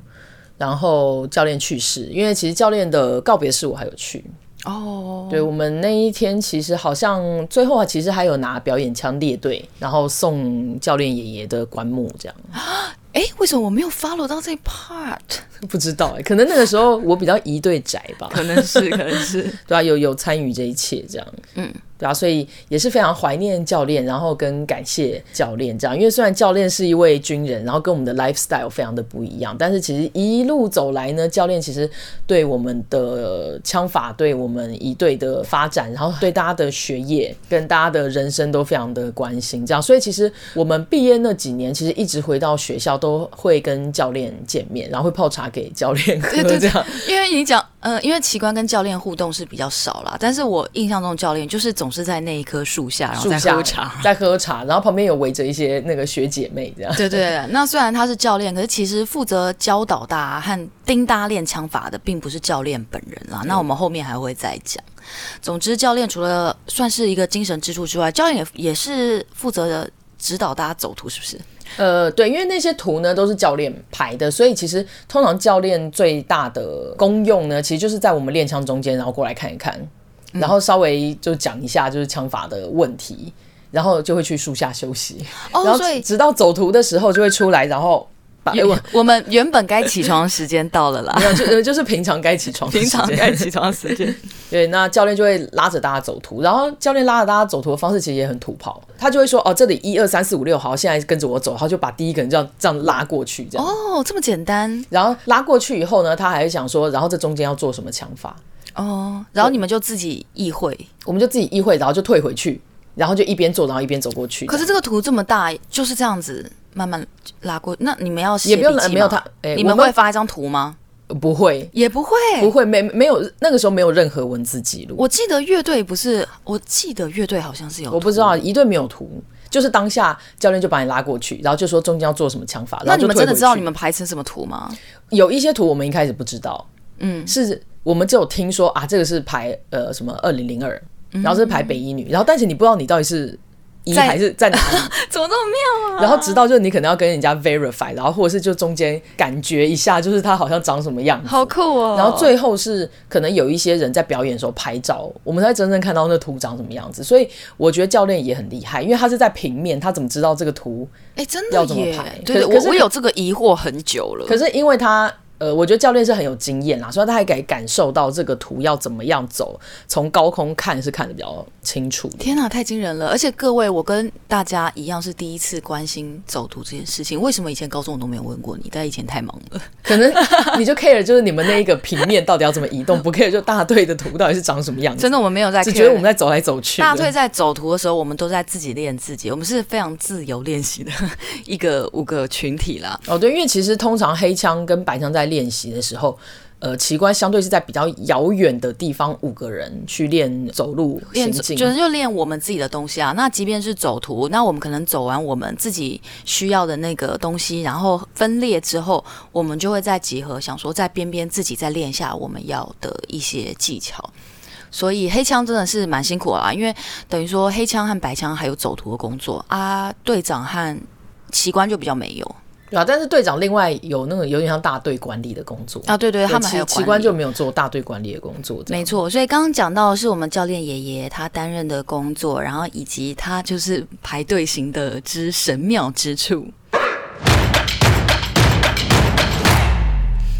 Speaker 2: 然后教练去世，因为其实教练的告别式我还有去。
Speaker 1: 哦、oh.，
Speaker 2: 对，我们那一天其实好像最后啊，其实还有拿表演枪列队，然后送教练爷爷的棺木这样。
Speaker 1: 哎，为什么我没有 follow 到这 part？
Speaker 2: 不知道哎，可能那个时候我比较一对宅吧，
Speaker 1: 可能是，可能是，
Speaker 2: 对啊，有有参与这一切这样，嗯。对啊，所以也是非常怀念教练，然后跟感谢教练这样。因为虽然教练是一位军人，然后跟我们的 lifestyle 非常的不一样，但是其实一路走来呢，教练其实对我们的枪法、对我们一队的发展，然后对大家的学业跟大家的人生都非常的关心。这样，所以其实我们毕业那几年，其实一直回到学校都会跟教练见面，然后会泡茶给教练喝这样。
Speaker 1: 因为你讲，呃，因为奇观跟教练互动是比较少啦，但是我印象中教练就是总。是在那一棵树下，然后在喝茶，
Speaker 2: 在喝茶，然后旁边有围着一些那个学姐妹这样。
Speaker 1: 对对对，那虽然他是教练，可是其实负责教导大家和叮大家练枪法的，并不是教练本人啦。那我们后面还会再讲。总之，教练除了算是一个精神支柱之外，教练也也是负责的指导大家走图，是不是？
Speaker 2: 呃，对，因为那些图呢都是教练排的，所以其实通常教练最大的功用呢，其实就是在我们练枪中间，然后过来看一看。然后稍微就讲一下就是枪法的问题，然后就会去树下休息，
Speaker 1: 哦，
Speaker 2: 然后直到走图的时候就会出来，然后把
Speaker 1: 我我们原本该起床的时间到了啦，
Speaker 2: 没有就就是平常该起床，
Speaker 1: 平常该起床的时间，
Speaker 2: 对，那教练就会拉着大家走图，然后教练拉着大家走图的方式其实也很土炮，他就会说哦，这里一二三四五六，好，现在跟着我走，然后就把第一个人这样这样拉过去，这样。
Speaker 1: 哦，这么简单，
Speaker 2: 然后拉过去以后呢，他还会想说，然后这中间要做什么枪法。
Speaker 1: 哦，然后你们就自己意会，
Speaker 2: 我们就自己意会，然后就退回去，然后就一边做，然后一边走过去。
Speaker 1: 可是这个图这么大，就是这样子慢慢拉过。那你们要写
Speaker 2: 也不用，没有他，欸、
Speaker 1: 你们会发一张图吗？
Speaker 2: 不会，
Speaker 1: 也不会，
Speaker 2: 不会，没没有那个时候没有任何文字记录。
Speaker 1: 我记得乐队不是，我记得乐队好像是有，
Speaker 2: 我不知道一队没有图，就是当下教练就把你拉过去，然后就说中间要做什么枪法。
Speaker 1: 那你们真的知道你们排成什么图吗？
Speaker 2: 有一些图我们一开始不知道，嗯，是。我们只有听说啊，这个是排呃什么二零零二，然后是排北一女，然后但是你不知道你到底是一还是在哪里，
Speaker 1: 怎么这么妙啊？
Speaker 2: 然后直到就是你可能要跟人家 verify，然后或者是就中间感觉一下，就是他好像长什么样子，
Speaker 1: 好酷哦。
Speaker 2: 然后最后是可能有一些人在表演的时候拍照，我们才真正看到那图长什么样子。所以我觉得教练也很厉害，因为他是在平面，他怎么知道这个图？哎，真的要怎么拍？
Speaker 1: 对，我我有这个疑惑很久了。
Speaker 2: 可是因为他。呃，我觉得教练是很有经验啦，所以他还可以感受到这个图要怎么样走，从高空看是看的比较清楚。
Speaker 1: 天哪，太惊人了！而且各位，我跟大家一样是第一次关心走图这件事情。为什么以前高中我都没有问过你？但以前太忙了，
Speaker 2: 可能你就 care 就是你们那一个平面到底要怎么移动，不 care 就大队的图到底是长什么样子。
Speaker 1: 真的，我们没有在 care，
Speaker 2: 只觉得我们在走来走去。
Speaker 1: 大队在走图的时候，我们都在自己练自己，我们是非常自由练习的一个五个群体啦。
Speaker 2: 哦，对，因为其实通常黑枪跟白枪在练习的时候。呃，奇观相对是在比较遥远的地方，五个人去练走路行进，
Speaker 1: 就是就练我们自己的东西啊。那即便是走图，那我们可能走完我们自己需要的那个东西，然后分裂之后，我们就会再集合，想说在边边自己再练下我们要的一些技巧。所以黑枪真的是蛮辛苦啊，因为等于说黑枪和白枪还有走图的工作啊，队长和奇观就比较没有。
Speaker 2: 对啊，但是队长另外有那个有点像大队管理的工作
Speaker 1: 啊，对对，他们还有
Speaker 2: 奇观就没有做大队管理的工作，
Speaker 1: 没错。所以刚刚讲到的是我们教练爷爷他担任的工作，然后以及他就是排队型的之神妙之处。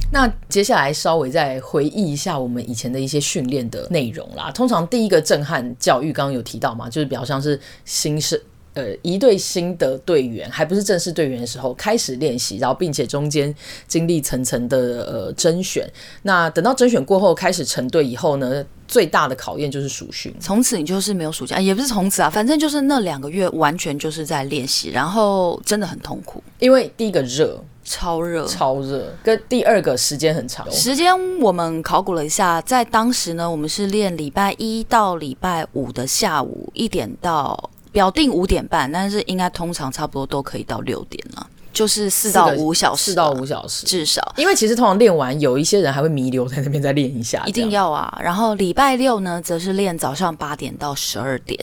Speaker 2: 那接下来稍微再回忆一下我们以前的一些训练的内容啦。通常第一个震撼教育刚刚有提到嘛，就是比较像是新生。呃一队新的队员，还不是正式队员的时候开始练习，然后并且中间经历层层的呃甄选。那等到甄选过后开始成队以后呢，最大的考验就是暑训。
Speaker 1: 从此你就是没有暑假，也不是从此啊，反正就是那两个月完全就是在练习，然后真的很痛苦，
Speaker 2: 因为第一个热。
Speaker 1: 超热，
Speaker 2: 超热，跟第二个时间很长。
Speaker 1: 时间我们考古了一下，在当时呢，我们是练礼拜一到礼拜五的下午一点到表定五点半，但是应该通常差不多都可以到六点了，就是四到五小时，
Speaker 2: 四到五小时
Speaker 1: 至少。
Speaker 2: 因为其实通常练完，有一些人还会弥留在那边再练一下，
Speaker 1: 一定要啊。然后礼拜六呢，则是练早上八点到十二点。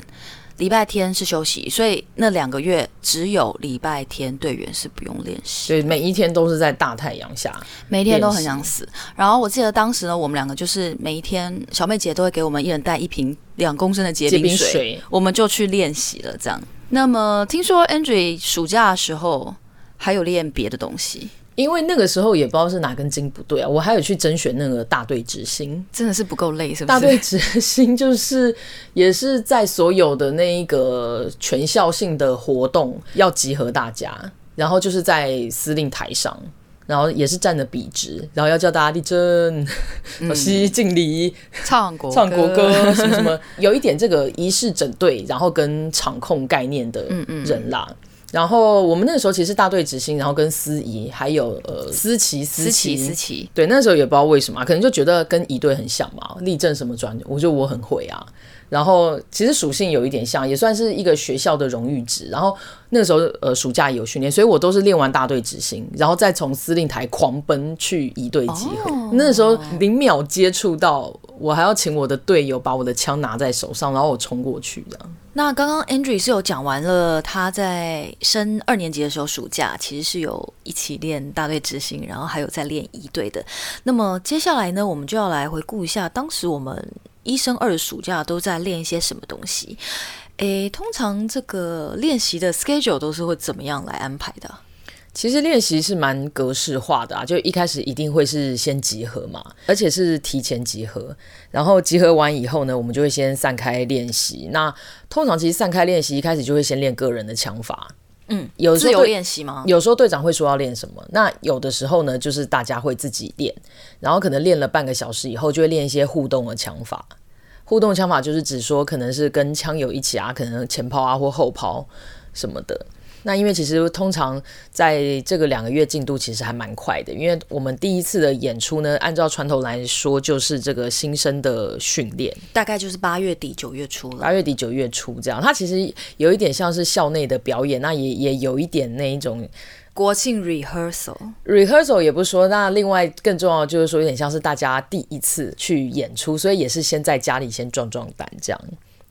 Speaker 1: 礼拜天是休息，所以那两个月只有礼拜天队员是不用练习。
Speaker 2: 对，每一天都是在大太阳下，
Speaker 1: 每一天都很想死。然后我记得当时呢，我们两个就是每一天，小妹姐都会给我们一人带一瓶两公升的结冰水，水我们就去练习了。这样。那么听说 Andrew 暑假的时候还有练别的东西。
Speaker 2: 因为那个时候也不知道是哪根筋不对啊，我还有去甄选那个大队执行，
Speaker 1: 真的是不够累，是不是？
Speaker 2: 大队执行就是也是在所有的那一个全校性的活动要集合大家，然后就是在司令台上，然后也是站的笔直，然后要叫大家立正、稍息、敬礼、
Speaker 1: 唱国
Speaker 2: 唱国歌什么什么，有一点这个仪式整队，然后跟场控概念的人啦。嗯嗯然后我们那个时候其实是大队执行，然后跟司仪还有呃司棋司棋
Speaker 1: 司棋，
Speaker 2: 对，那时候也不知道为什么，可能就觉得跟仪队很像嘛，立正什么转，我觉得我很会啊。然后其实属性有一点像，也算是一个学校的荣誉值。然后那个时候呃暑假有训练，所以我都是练完大队执行，然后再从司令台狂奔去仪队集合。哦、那个时候零秒接触到，我还要请我的队友把我的枪拿在手上，然后我冲过去这样。
Speaker 1: 那刚刚 Andrew 是有讲完了，他在升二年级的时候，暑假其实是有一起练大队执行，然后还有在练一队的。那么接下来呢，我们就要来回顾一下当时我们一升二暑假都在练一些什么东西。诶，通常这个练习的 schedule 都是会怎么样来安排的？
Speaker 2: 其实练习是蛮格式化的啊，就一开始一定会是先集合嘛，而且是提前集合，然后集合完以后呢，我们就会先散开练习。那通常其实散开练习一开始就会先练个人的枪法，
Speaker 1: 嗯，有时候有练习吗？
Speaker 2: 有时候队长会说要练什么，那有的时候呢，就是大家会自己练，然后可能练了半个小时以后，就会练一些互动的枪法。互动枪法就是指说，可能是跟枪友一起啊，可能前抛啊或后抛什么的。那因为其实通常在这个两个月进度其实还蛮快的，因为我们第一次的演出呢，按照传统来说就是这个新生的训练，
Speaker 1: 大概就是八月底九月初了。
Speaker 2: 八月底九月初这样，它其实有一点像是校内的表演，那也也有一点那一种
Speaker 1: 国庆 rehearsal。
Speaker 2: rehearsal 也不是说，那另外更重要的就是说有点像是大家第一次去演出，所以也是先在家里先壮壮胆这样。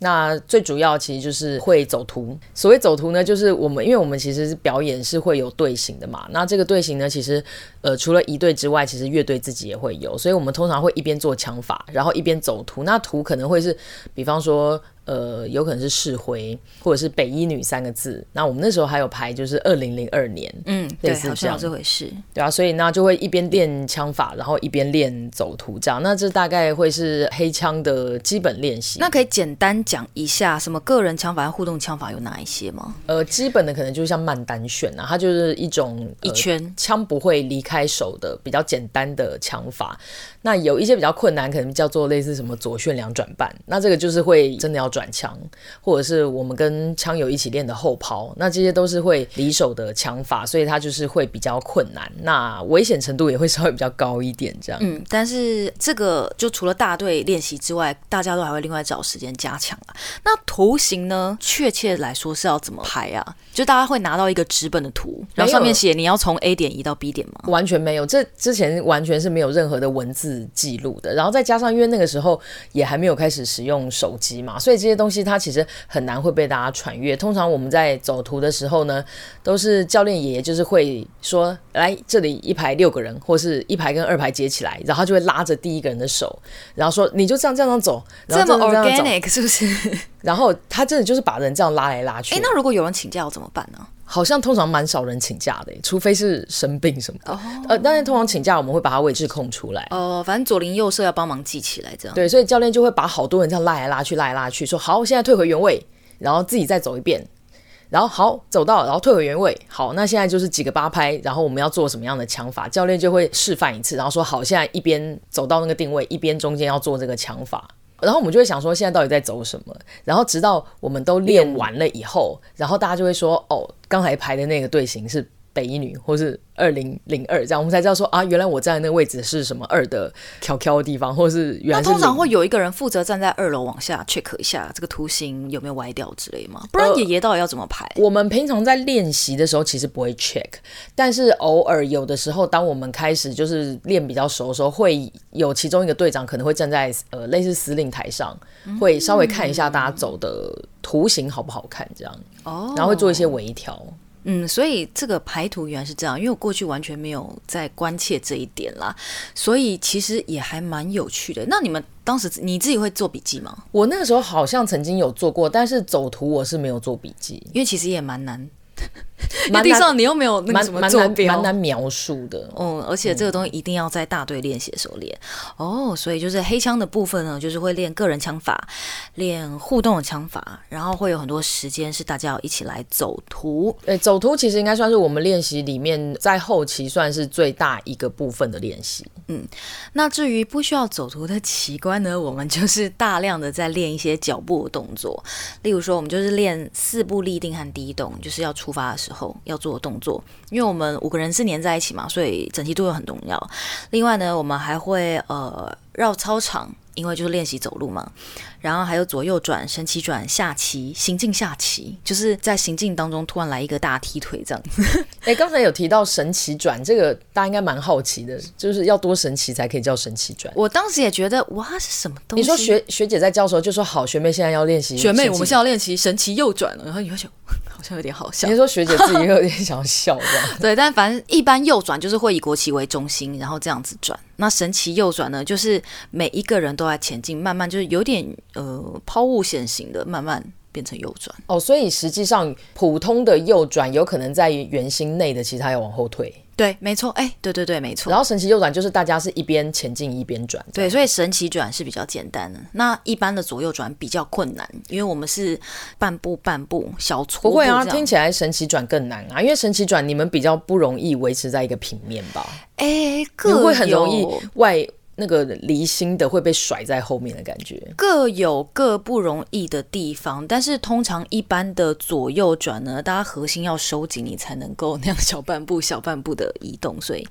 Speaker 2: 那最主要其实就是会走图。所谓走图呢，就是我们因为我们其实是表演是会有队形的嘛。那这个队形呢，其实呃除了一队之外，其实乐队自己也会有。所以我们通常会一边做枪法，然后一边走图。那图可能会是，比方说。呃，有可能是市徽，或者是北一女三个字。那我们那时候还有排，就是二零零二年，
Speaker 1: 嗯，类似这样，好像有这回事，
Speaker 2: 对啊。所以那就会一边练枪法，然后一边练走图，这样。那这大概会是黑枪的基本练习。
Speaker 1: 那可以简单讲一下，什么个人枪法和互动枪法有哪一些吗？
Speaker 2: 呃，基本的可能就像慢单选啊，它就是一种、呃、
Speaker 1: 一圈
Speaker 2: 枪不会离开手的比较简单的枪法。那有一些比较困难，可能叫做类似什么左旋两转半，那这个就是会真的要转枪，或者是我们跟枪友一起练的后抛，那这些都是会离手的枪法，所以它就是会比较困难，那危险程度也会稍微比较高一点，这样。
Speaker 1: 嗯，但是这个就除了大队练习之外，大家都还会另外找时间加强啊。那图形呢？确切来说是要怎么排啊？就大家会拿到一个纸本的图，然后上面写你要从 A 点移到 B 点吗？
Speaker 2: 完全没有，这之前完全是没有任何的文字。记录的，然后再加上因为那个时候也还没有开始使用手机嘛，所以这些东西它其实很难会被大家传阅。通常我们在走图的时候呢，都是教练爷爷就是会说，来这里一排六个人，或是一排跟二排接起来，然后就会拉着第一个人的手，然后说你就这样这样走，然后
Speaker 1: 这么 organic 是不是？
Speaker 2: 然后他真的就是把人这样拉来拉去。
Speaker 1: 哎，那如果有人请假要怎么办呢？
Speaker 2: 好像通常蛮少人请假的，除非是生病什么的。Oh. 呃，但是通常请假我们会把他位置空出来。
Speaker 1: 哦，uh, 反正左邻右舍要帮忙记起来，这样。
Speaker 2: 对，所以教练就会把好多人这样拉来拉去，拉来拉去，说好，现在退回原位，然后自己再走一遍。然后好走到，然后退回原位。好，那现在就是几个八拍，然后我们要做什么样的枪法？教练就会示范一次，然后说好，现在一边走到那个定位，一边中间要做这个枪法。然后我们就会想说，现在到底在走什么？然后直到我们都练完了以后，然后大家就会说，哦，刚才排的那个队形是。北一女，或是二零零二这样，我们才知道说啊，原来我站的那个位置是什么二的挑挑的地方，或是原来是。
Speaker 1: 通常会有一个人负责站在二楼往下 check 一下这个图形有没有歪掉之类吗？不然爷爷到底要怎么排？
Speaker 2: 呃，我们平常在练习的时候其实不会 check，但是偶尔有的时候，当我们开始就是练比较熟的时候，会有其中一个队长可能会站在呃类似司令台上，会稍微看一下大家走的图形好不好看这样，哦，然后会做一些微调。
Speaker 1: 嗯，所以这个排图原来是这样，因为我过去完全没有在关切这一点啦，所以其实也还蛮有趣的。那你们当时你自己会做笔记吗？
Speaker 2: 我那个时候好像曾经有做过，但是走图我是没有做笔记，
Speaker 1: 因为其实也蛮难。那地上你又没有那个什么坐标，
Speaker 2: 蛮难描述的。
Speaker 1: 嗯，而且这个东西一定要在大队练习的时候练。哦，所以就是黑枪的部分呢，就是会练个人枪法，练互动的枪法，然后会有很多时间是大家要一起来走图。
Speaker 2: 对，走图其实应该算是我们练习里面在后期算是最大一个部分的练习。
Speaker 1: 嗯，那至于不需要走图的奇观呢，我们就是大量的在练一些脚步的动作，例如说我们就是练四步立定和第一动，就是要出发的时候。后要做的动作，因为我们五个人是连在一起嘛，所以整齐度又很重要。另外呢，我们还会呃绕操场。因为就是练习走路嘛，然后还有左右转、神奇转、下棋、行进下棋，就是在行进当中突然来一个大踢腿这样子。
Speaker 2: 哎，刚才有提到神奇转，这个大家应该蛮好奇的，就是要多神奇才可以叫神奇转。
Speaker 1: 我当时也觉得哇，是什么东西？
Speaker 2: 你说学学姐在教的时候就说好，学妹现在要练习。
Speaker 1: 学妹，我们现在要练习神奇右转了，然后你会想好像有点好笑。
Speaker 2: 你说学姐自己又有点想笑这样。
Speaker 1: 对，但反正一般右转就是会以国旗为中心，然后这样子转。那神奇右转呢，就是每一个人都在前进，慢慢就是有点呃抛物线型的，慢慢变成右转。
Speaker 2: 哦，所以实际上普通的右转有可能在圆心内的，其他要往后退。
Speaker 1: 对，没错，哎，对对对，没错。
Speaker 2: 然后神奇右转就是大家是一边前进一边转。
Speaker 1: 对，所以神奇转是比较简单的。那一般的左右转比较困难，因为我们是半步半步小错。
Speaker 2: 不会啊，听起来神奇转更难啊，因为神奇转你们比较不容易维持在一个平面吧？
Speaker 1: 哎，各
Speaker 2: 会很容易外。那个离心的会被甩在后面的感觉，
Speaker 1: 各有各不容易的地方，但是通常一般的左右转呢，大家核心要收紧，你才能够那样小半步小半步的移动，所以。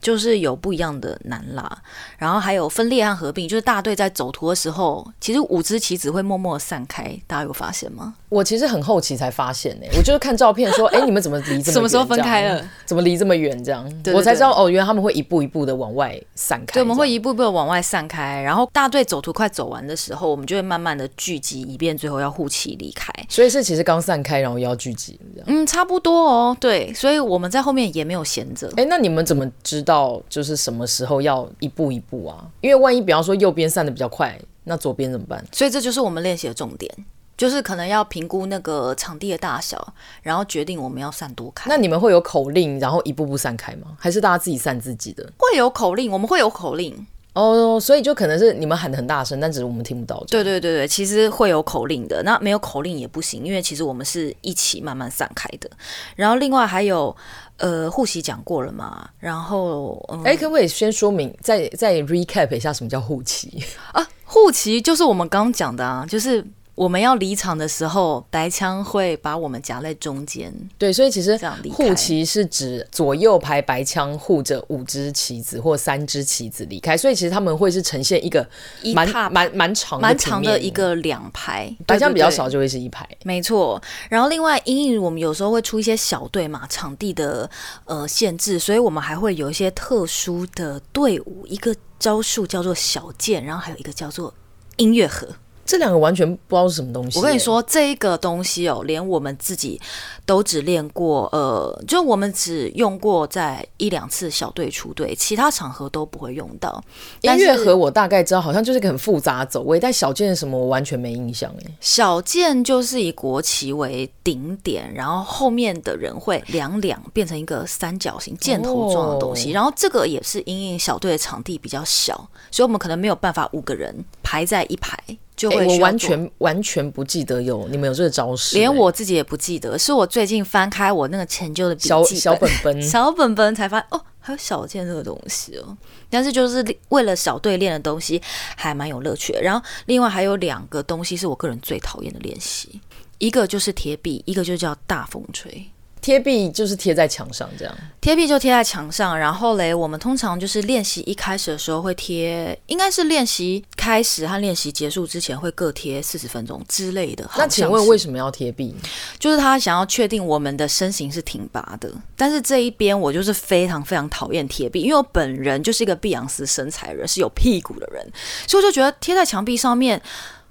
Speaker 1: 就是有不一样的难啦，然后还有分裂和合并，就是大队在走图的时候，其实五支棋子会默默散开，大家有发现吗？
Speaker 2: 我其实很后期才发现呢、欸，我就是看照片说，哎、欸，你们怎么离这么远？
Speaker 1: 什么时候分开了？
Speaker 2: 怎么离这么远？这样，对我才知道哦，原来他们会一步一步的往外散开。
Speaker 1: 对，我们会一步一步的往外散开，然后大队走图快走完的时候，我们就会慢慢的聚集，以便最后要护旗离开。
Speaker 2: 所以是其实刚散开，然后要聚集，
Speaker 1: 嗯，差不多哦。对，所以我们在后面也没有闲着。
Speaker 2: 哎、欸，那你们怎么知道就是什么？什么时候要一步一步啊？因为万一比方说右边散的比较快，那左边怎么办？
Speaker 1: 所以这就是我们练习的重点，就是可能要评估那个场地的大小，然后决定我们要散多开。
Speaker 2: 那你们会有口令，然后一步步散开吗？还是大家自己散自己的？
Speaker 1: 会有口令，我们会有口令
Speaker 2: 哦。所以就可能是你们喊的很大声，但只是我们听不到。
Speaker 1: 对对对对，其实会有口令的。那没有口令也不行，因为其实我们是一起慢慢散开的。然后另外还有。呃，护旗讲过了嘛？然后，哎、
Speaker 2: 嗯，可不可以先说明，再再 recap 一下什么叫护旗
Speaker 1: 啊？护旗就是我们刚刚讲的啊，就是。我们要离场的时候，白枪会把我们夹在中间。
Speaker 2: 对，所以其实护旗是指左右排白枪护着五只旗子或三只旗子离开，所以其实他们会是呈现一个蛮蛮蛮长
Speaker 1: 蛮长的一个两排，
Speaker 2: 白枪比较少就会是一排，
Speaker 1: 没错。然后另外，因为我们有时候会出一些小队嘛，场地的呃限制，所以我们还会有一些特殊的队伍，一个招数叫做小剑，然后还有一个叫做音乐盒。
Speaker 2: 这两个完全不知道是什么东西。
Speaker 1: 我跟你说，这一个东西哦，连我们自己都只练过，呃，就我们只用过在一两次小队出队，其他场合都不会用到。
Speaker 2: 音乐盒我大概知道，好像就是个很复杂的走位，但小件什么我完全没印象哎。
Speaker 1: 小件就是以国旗为顶点，然后后面的人会两两变成一个三角形箭头状的东西，哦、然后这个也是因为小队的场地比较小，所以我们可能没有办法五个人排在一排。就会、
Speaker 2: 欸、我完全完全不记得有你们有这个招式、欸，
Speaker 1: 连我自己也不记得。是我最近翻开我那个陈旧的笔记
Speaker 2: 小小本本，
Speaker 1: 小本本 才发现哦，还有小件这个东西哦。但是就是为了小队练的东西，还蛮有乐趣的。然后另外还有两个东西是我个人最讨厌的练习，一个就是铁笔，一个就叫大风吹。
Speaker 2: 贴壁就是贴在墙上，这样
Speaker 1: 贴壁就贴在墙上。然后嘞，我们通常就是练习一开始的时候会贴，应该是练习开始和练习结束之前会各贴四十分钟之类的。
Speaker 2: 那请问为什么要贴壁？
Speaker 1: 就是他想要确定我们的身形是挺拔的。但是这一边我就是非常非常讨厌贴壁，因为我本人就是一个碧昂斯身材人，是有屁股的人，所以我就觉得贴在墙壁上面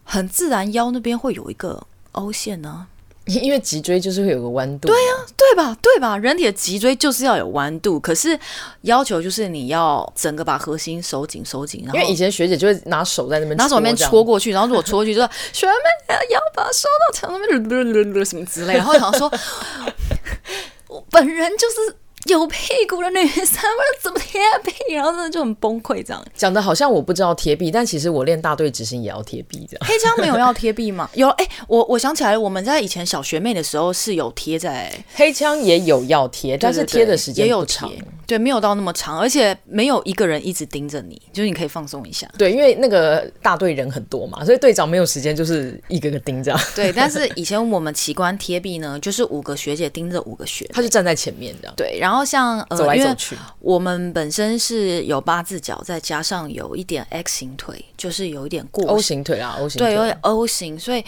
Speaker 1: 很自然，腰那边会有一个凹陷呢、啊。
Speaker 2: 因为脊椎就是会有个弯度，
Speaker 1: 对呀、啊，对吧？对吧？人体的脊椎就是要有弯度，可是要求就是你要整个把核心收紧、收紧。然后
Speaker 2: 因为以前学姐就会拿手在那边，
Speaker 1: 拿手那边戳过去，然后如果戳过去就说 学妹要把收到墙上面，什么之类的。然后想说，我本人就是。有屁股的女生，我要怎么贴壁？然后真的就很崩溃，这样
Speaker 2: 讲的好像我不知道贴壁，但其实我练大队执行也要贴壁，这样。
Speaker 1: 黑枪没有要贴壁吗？有，哎、欸，我我想起来，我们在以前小学妹的时候是有贴在
Speaker 2: 黑枪也有要贴，但是贴的时间
Speaker 1: 也有长，对，没有到那么长，而且没有一个人一直盯着你，就是你可以放松一下。
Speaker 2: 对，因为那个大队人很多嘛，所以队长没有时间，就是一个个盯着。
Speaker 1: 对，但是以前我们奇观贴壁呢，就是五个学姐盯着五个学，
Speaker 2: 他就站在前面这样。
Speaker 1: 对，然后。然后像呃，
Speaker 2: 走来走去，
Speaker 1: 我们本身是有八字脚，再加上有一点 X 型腿，就是有一点过
Speaker 2: O 型腿啊，O 型腿，
Speaker 1: 对，有点 O 型，所以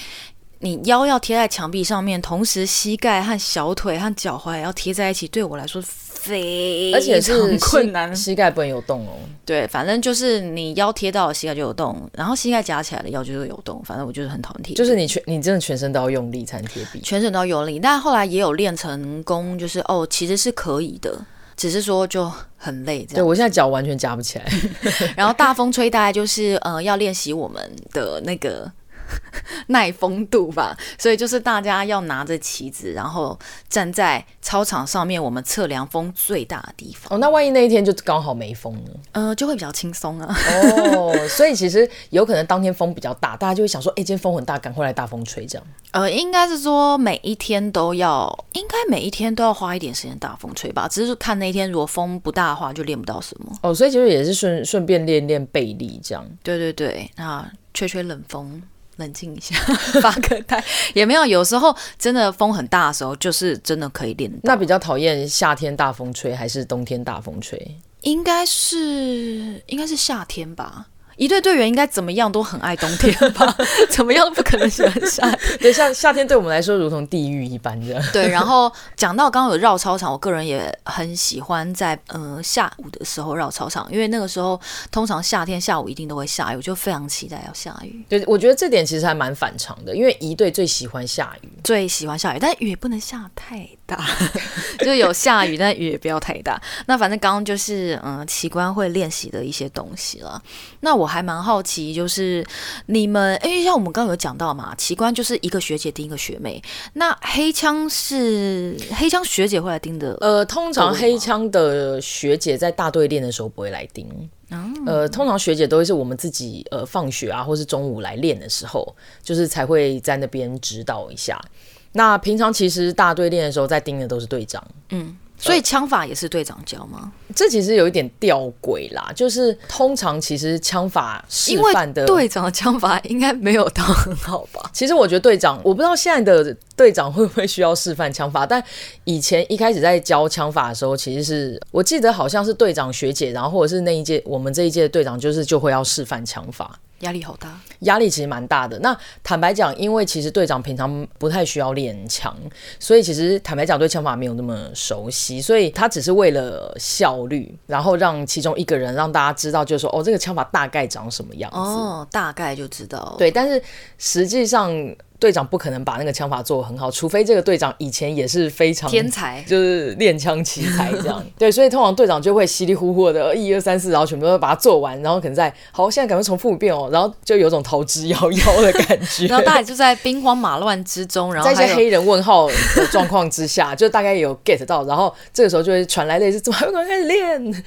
Speaker 1: 你腰要贴在墙壁上面，同时膝盖和小腿和脚踝要贴在一起，对我来说非常困难，
Speaker 2: 膝盖不能有动哦。
Speaker 1: 对，反正就是你腰贴到膝盖就有动，然后膝盖夹起来的腰就会有动。反正我就是很讨厌贴，
Speaker 2: 就是你全你真的全身都要用力才能贴壁，
Speaker 1: 全身都要用力。但后来也有练成功，就是哦，其实是可以的。只是说就很累，这样。
Speaker 2: 对，我现在脚完全夹不起来。
Speaker 1: 然后大风吹大概就是呃要练习我们的那个。耐风度吧，所以就是大家要拿着旗子，然后站在操场上面，我们测量风最大的地方。
Speaker 2: 哦，那万一那一天就刚好没风呢？
Speaker 1: 呃，就会比较轻松啊。
Speaker 2: 哦，所以其实有可能当天风比较大，大家就会想说，哎，今天风很大，赶快来大风吹这样。
Speaker 1: 呃，应该是说每一天都要，应该每一天都要花一点时间大风吹吧。只是看那一天如果风不大的话，就练不到什么。
Speaker 2: 哦，所以其实也是顺顺便练练背力这样。
Speaker 1: 对对对，那吹吹冷风。冷静一下，发个呆也没有。有时候真的风很大的时候，就是真的可以练。
Speaker 2: 那比较讨厌夏天大风吹还是冬天大风吹？
Speaker 1: 应该是应该是夏天吧。一队队员应该怎么样都很爱冬天吧？怎么样都不可能喜欢夏天。
Speaker 2: 对，像夏天对我们来说如同地狱一般这样。
Speaker 1: 对，然后讲到刚刚有绕操场，我个人也很喜欢在呃下午的时候绕操场，因为那个时候通常夏天下午一定都会下雨，我就非常期待要下雨。
Speaker 2: 对，我觉得这点其实还蛮反常的，因为一队最喜欢下雨，
Speaker 1: 最喜欢下雨，但雨也不能下太大，就有下雨，但雨也不要太大。那反正刚刚就是嗯奇观会练习的一些东西了。那我。我还蛮好奇，就是你们，因为像我们刚刚有讲到嘛，奇观就是一个学姐盯一个学妹，那黑枪是黑枪学姐会来盯的。
Speaker 2: 呃，通常黑枪的学姐在大队练的时候不会来盯，哦、呃，通常学姐都会是我们自己呃放学啊，或是中午来练的时候，就是才会在那边指导一下。那平常其实大队练的时候，在盯的都是队长，嗯。
Speaker 1: 所以枪法也是队长教吗？
Speaker 2: 这其实有一点吊诡啦，就是通常其实枪法示范的
Speaker 1: 队长的枪法应该没有到很好吧？
Speaker 2: 其实我觉得队长，我不知道现在的队长会不会需要示范枪法，但以前一开始在教枪法的时候，其实是我记得好像是队长学姐，然后或者是那一届我们这一届的队长，就是就会要示范枪法。
Speaker 1: 压力好大，
Speaker 2: 压力其实蛮大的。那坦白讲，因为其实队长平常不太需要练枪，所以其实坦白讲对枪法没有那么熟悉，所以他只是为了效率，然后让其中一个人让大家知道，就是说哦，这个枪法大概长什么样子。
Speaker 1: 哦，大概就知道。
Speaker 2: 对，但是实际上队长不可能把那个枪法做得很好，除非这个队长以前也是非常
Speaker 1: 天才，
Speaker 2: 就是练枪奇才这样。对，所以通常队长就会稀里糊涂的一二三四，然后全部都把它做完，然后可能在好，现在赶快重复一遍哦，然后就有种逃之夭夭的感觉。
Speaker 1: 然后大家就在兵荒马乱之中，然后
Speaker 2: 在一些黑人问号的状况之下，就大概有 get 到，然后这个时候就会传来类似怎么还没开始练？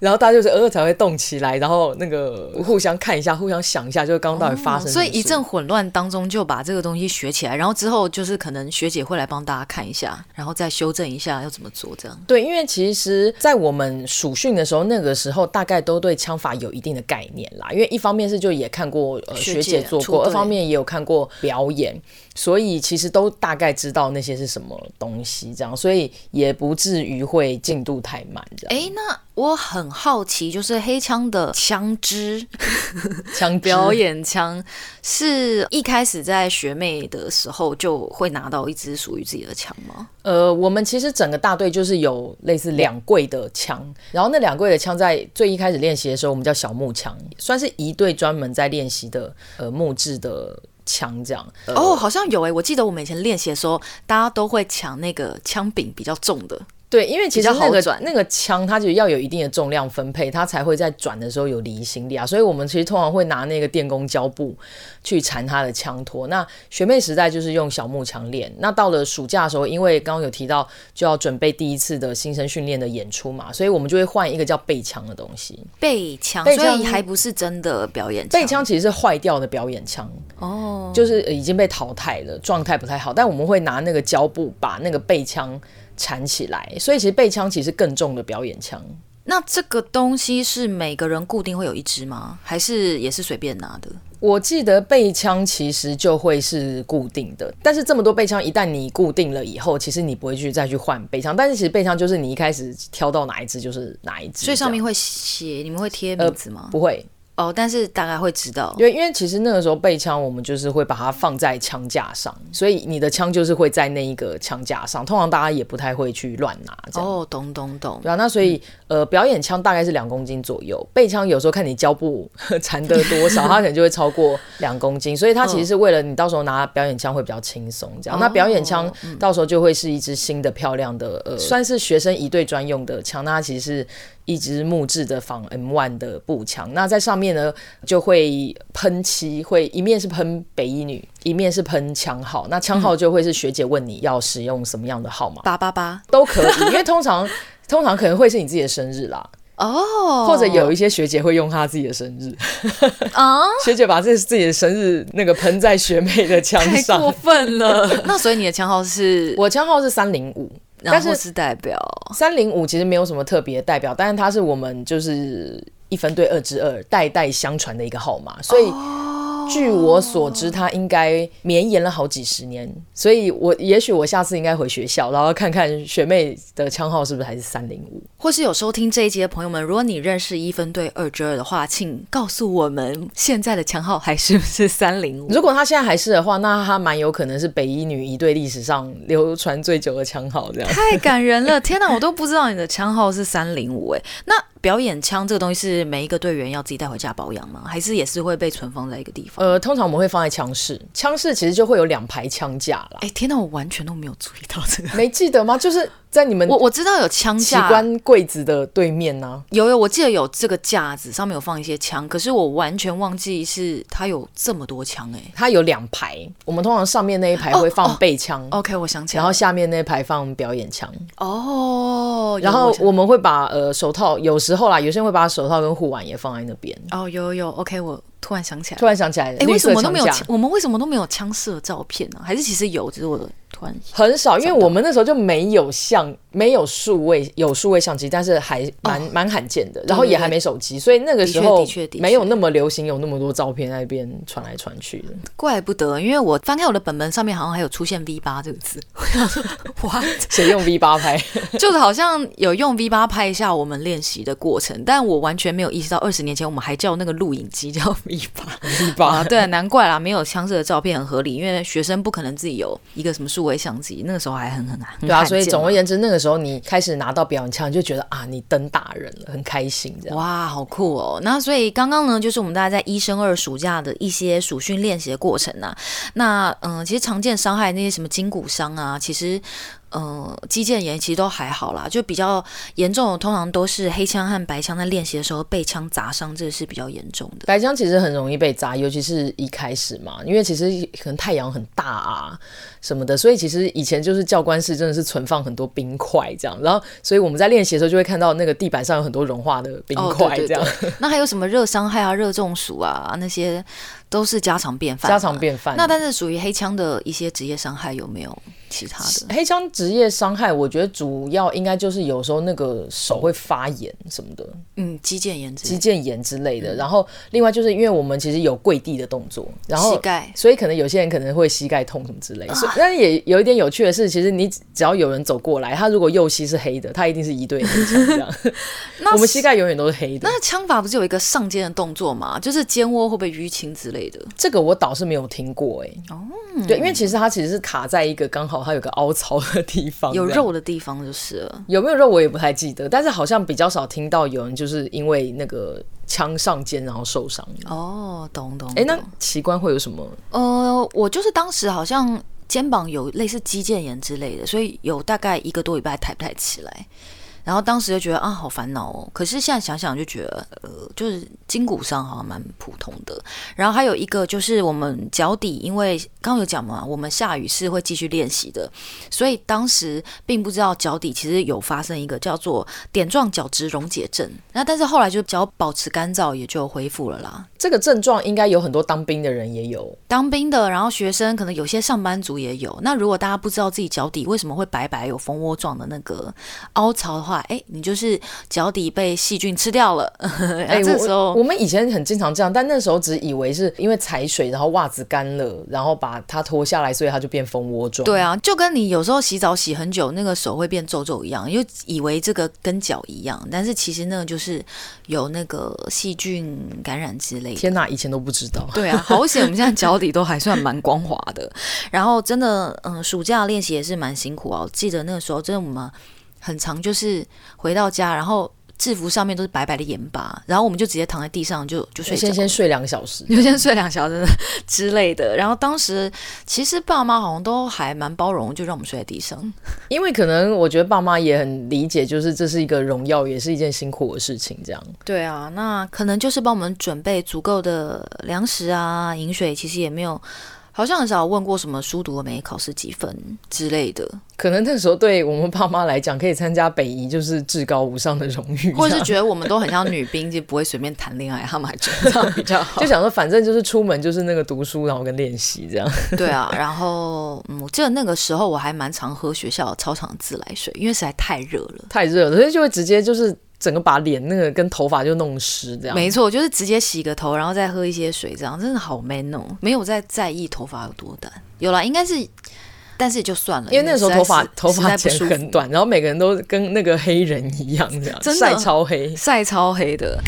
Speaker 2: 然后大家就是偶尔才会动起来，然后那个互相看一下，互相想一下，就是刚刚到底发生。
Speaker 1: 所以一阵混乱当中就把这个东西学起来，然后之后就是可能学姐会来帮大家看一下，然后再修正一下要怎么做这样。
Speaker 2: 对，因为其实，在我们暑训的时候，那个时候大概都对枪法有一定的概念啦。因为一方面是就也看过呃学姐做过，二方面也有看过表演，所以其实都大概知道那些是什么东西，这样，所以也不至于会进度太慢这样。
Speaker 1: 哎，那。我很好奇，就是黑枪的枪支，
Speaker 2: 枪
Speaker 1: 表演枪是一开始在学妹的时候就会拿到一支属于自己的枪吗？
Speaker 2: 呃，我们其实整个大队就是有类似两柜的枪，然后那两柜的枪在最一开始练习的时候，我们叫小木枪，算是一队专门在练习的呃木质的枪这样。
Speaker 1: 哦，好像有诶，我记得我们以前练习的时候，大家都会抢那个枪柄比较重的。
Speaker 2: 对，因为其实那个那个枪，它就要有一定的重量分配，它才会在转的时候有离心力啊。所以我们其实通常会拿那个电工胶布去缠它的枪托。那学妹时代就是用小木枪练。那到了暑假的时候，因为刚刚有提到就要准备第一次的新生训练的演出嘛，所以我们就会换一个叫背枪的东西。
Speaker 1: 背枪，所以还不是真的表演枪。
Speaker 2: 背枪其实是坏掉的表演枪哦，就是已经被淘汰了，状态不太好。但我们会拿那个胶布把那个背枪。缠起来，所以其实背枪其实更重的表演枪。
Speaker 1: 那这个东西是每个人固定会有一支吗？还是也是随便拿的？
Speaker 2: 我记得背枪其实就会是固定的，但是这么多背枪，一旦你固定了以后，其实你不会去再去换背枪。但是其实背枪就是你一开始挑到哪一支就是哪一支，
Speaker 1: 所以上面会写，你们会贴名字吗？
Speaker 2: 呃，不会。
Speaker 1: 哦，但是大概会知道，
Speaker 2: 因为因为其实那个时候背枪，我们就是会把它放在枪架上，所以你的枪就是会在那一个枪架上。通常大家也不太会去乱拿。
Speaker 1: 哦，懂懂懂。
Speaker 2: 对啊，那所以、嗯、呃，表演枪大概是两公斤左右，背枪有时候看你胶布 缠得多少，它可能就会超过两公斤。所以它其实是为了你到时候拿表演枪会比较轻松，这样。哦、那表演枪到时候就会是一支新的漂亮的，呃，算是学生一队专用的枪。那它其实是。一支木质的仿 M1 的步枪，那在上面呢就会喷漆，会一面是喷北一女，一面是喷枪号。那枪号就会是学姐问你要使用什么样的号码，
Speaker 1: 八八八
Speaker 2: 都可以，因为通常 通常可能会是你自己的生日啦，哦，或者有一些学姐会用她自己的生日啊，学姐把这自己的生日那个喷在学妹的枪上，
Speaker 1: 太过分了。那所以你的枪号是？
Speaker 2: 我枪号是三零五。
Speaker 1: 但是是代表
Speaker 2: 三零五其实没有什么特别代表，但是它是我们就是一分队二之二代代相传的一个号码，所以。Oh. 据我所知，他应该绵延了好几十年，所以我也许我下次应该回学校，然后看看学妹的枪号是不是还是三零五，
Speaker 1: 或是有收听这一集的朋友们，如果你认识一分队二之二的话，请告诉我们现在的枪号还是不是三零五？
Speaker 2: 如果他现在还是的话，那他蛮有可能是北一女一队历史上流传最久的枪号，这样
Speaker 1: 太感人了！天哪，我都不知道你的枪号是三零五哎，那。表演枪这个东西是每一个队员要自己带回家保养吗？还是也是会被存放在一个地方？
Speaker 2: 呃，通常我们会放在枪室，枪室其实就会有两排枪架了。
Speaker 1: 哎，天哪，我完全都没有注意到这个，
Speaker 2: 没记得吗？就是。在你们
Speaker 1: 我我知道有枪架，
Speaker 2: 机关柜子的对面呢、啊，
Speaker 1: 有有，我记得有这个架子，上面有放一些枪，可是我完全忘记是它有这么多枪哎、欸，
Speaker 2: 它有两排，我们通常上面那一排会放背枪、
Speaker 1: 哦哦、，OK，我想起来，
Speaker 2: 然后下面那一排放表演枪，
Speaker 1: 哦，
Speaker 2: 然后我们会把呃手套，有之后啦，有些人会把手套跟护腕也放在那边，
Speaker 1: 哦，有有有，OK，我。突然想起来，
Speaker 2: 突然想起来，哎、欸，
Speaker 1: 为什么都没有？我们为什么都没有枪射的照片呢、啊？还是其实有，只是我的突然
Speaker 2: 很少，因为我们那时候就没有相，没有数位，有数位相机，但是还蛮蛮、哦、罕见的，然后也还没手机，所以那个时候没有那么流行，有那么多照片在那边传来传去的。
Speaker 1: 怪不得，因为我翻开我的本本上面好像还有出现 V 八这个字，我想说，哇，
Speaker 2: 谁用 V 八拍？
Speaker 1: 就是好像有用 V 八拍一下我们练习的过程，但我完全没有意识到二十年前我们还叫那个录影机叫吧？
Speaker 2: 合理吧？
Speaker 1: 对，难怪啦，没有枪支的照片很合理，因为学生不可能自己有一个什么数位相机，那个时候还很很难。
Speaker 2: 对啊，所以总而言之，那个时候你开始拿到表演枪，你就觉得啊，你登大人了，很开心这样。
Speaker 1: 哇，好酷哦！那所以刚刚呢，就是我们大家在一升二暑假的一些暑训练习的过程啊。那嗯，其实常见伤害那些什么筋骨伤啊，其实。呃，肌腱炎其实都还好啦，就比较严重的通常都是黑枪和白枪在练习的时候被枪砸伤，这个是比较严重的。
Speaker 2: 白枪其实很容易被砸，尤其是一开始嘛，因为其实可能太阳很大啊什么的，所以其实以前就是教官室真的是存放很多冰块这样，然后所以我们在练习的时候就会看到那个地板上有很多融化的冰块这样。
Speaker 1: 哦、对对对那还有什么热伤害啊、热中暑啊那些都是家常便饭，
Speaker 2: 家常便饭。
Speaker 1: 那但是属于黑枪的一些职业伤害有没有？其他的
Speaker 2: 黑枪职业伤害，我觉得主要应该就是有时候那个手会发炎什么的，
Speaker 1: 嗯，肌腱炎、
Speaker 2: 肌腱炎之类的。然后另外就是因为我们其实有跪地的动作，然后
Speaker 1: 膝盖，
Speaker 2: 所以可能有些人可能会膝盖痛什么之类的。但也有一点有趣的是，其实你只要有人走过来，他如果右膝是黑的，他一定是一对黑枪这样。那 我们膝盖永远都是黑的。
Speaker 1: 那枪法不是有一个上肩的动作吗？就是肩窝会不会淤青之类的？
Speaker 2: 这个我倒是没有听过哎、欸。哦，对，因为其实它其实是卡在一个刚好。它有个凹槽的地方，
Speaker 1: 有肉的地方就是了。
Speaker 2: 有没有肉我也不太记得，但是好像比较少听到有人就是因为那个枪上肩然后受伤。
Speaker 1: 哦，懂懂。
Speaker 2: 哎、欸，那奇观会有什么？
Speaker 1: 呃，我就是当时好像肩膀有类似肌腱炎之类的，所以有大概一个多礼拜抬不太起来。然后当时就觉得啊，好烦恼哦。可是现在想想就觉得，呃，就是筋骨伤好像蛮普通的。然后还有一个就是我们脚底，因为刚刚有讲嘛，我们下雨是会继续练习的，所以当时并不知道脚底其实有发生一个叫做点状角质溶解症。那但是后来就脚保持干燥，也就恢复了啦。
Speaker 2: 这个症状应该有很多当兵的人也有，
Speaker 1: 当兵的，然后学生可能有些上班族也有。那如果大家不知道自己脚底为什么会白白有蜂窝状的那个凹槽的话，哎，你就是脚底被细菌吃掉了。哎，这时候
Speaker 2: 我，我们以前很经常这样，但那时候只以为是因为踩水，然后袜子干了，然后把它脱下来，所以它就变蜂窝状。
Speaker 1: 对啊，就跟你有时候洗澡洗很久，那个手会变皱皱一样，又以为这个跟脚一样，但是其实那个就是有那个细菌感染之类的。
Speaker 2: 天哪，以前都不知道。
Speaker 1: 对啊，好险，我们现在脚底都还算蛮光滑的。然后真的，嗯，暑假练习也是蛮辛苦啊。我记得那个时候真的我们。很长，就是回到家，然后制服上面都是白白的盐巴，然后我们就直接躺在地上就就睡，
Speaker 2: 先先睡两个小时，
Speaker 1: 就 先睡两小时之类的。然后当时其实爸妈好像都还蛮包容，就让我们睡在地上，
Speaker 2: 因为可能我觉得爸妈也很理解，就是这是一个荣耀，也是一件辛苦的事情，这样。
Speaker 1: 对啊，那可能就是帮我们准备足够的粮食啊、饮水，其实也没有。好像很少问过什么书读了没、考试几分之类的。
Speaker 2: 可能那时候对我们爸妈来讲，可以参加北移就是至高无上的荣誉，
Speaker 1: 或者是觉得我们都很像女兵，就不会随便谈恋爱，他们还觉得这样比较好。
Speaker 2: 就想说，反正就是出门就是那个读书，然后跟练习这样。
Speaker 1: 对啊，然后嗯，我记得那个时候我还蛮常喝学校操场的自来水，因为实在太热了，
Speaker 2: 太热了，所以就会直接就是。整个把脸那个跟头发就弄湿，这样。
Speaker 1: 没错，就是直接洗个头，然后再喝一些水，这样真的好 man 哦，没有在在意头发有多短，有啦，应该是，但是也就算了，
Speaker 2: 因为那时候头发头发剪很短，然后每个人都跟那个黑人一样
Speaker 1: 这样，
Speaker 2: 晒超黑，
Speaker 1: 晒超黑的。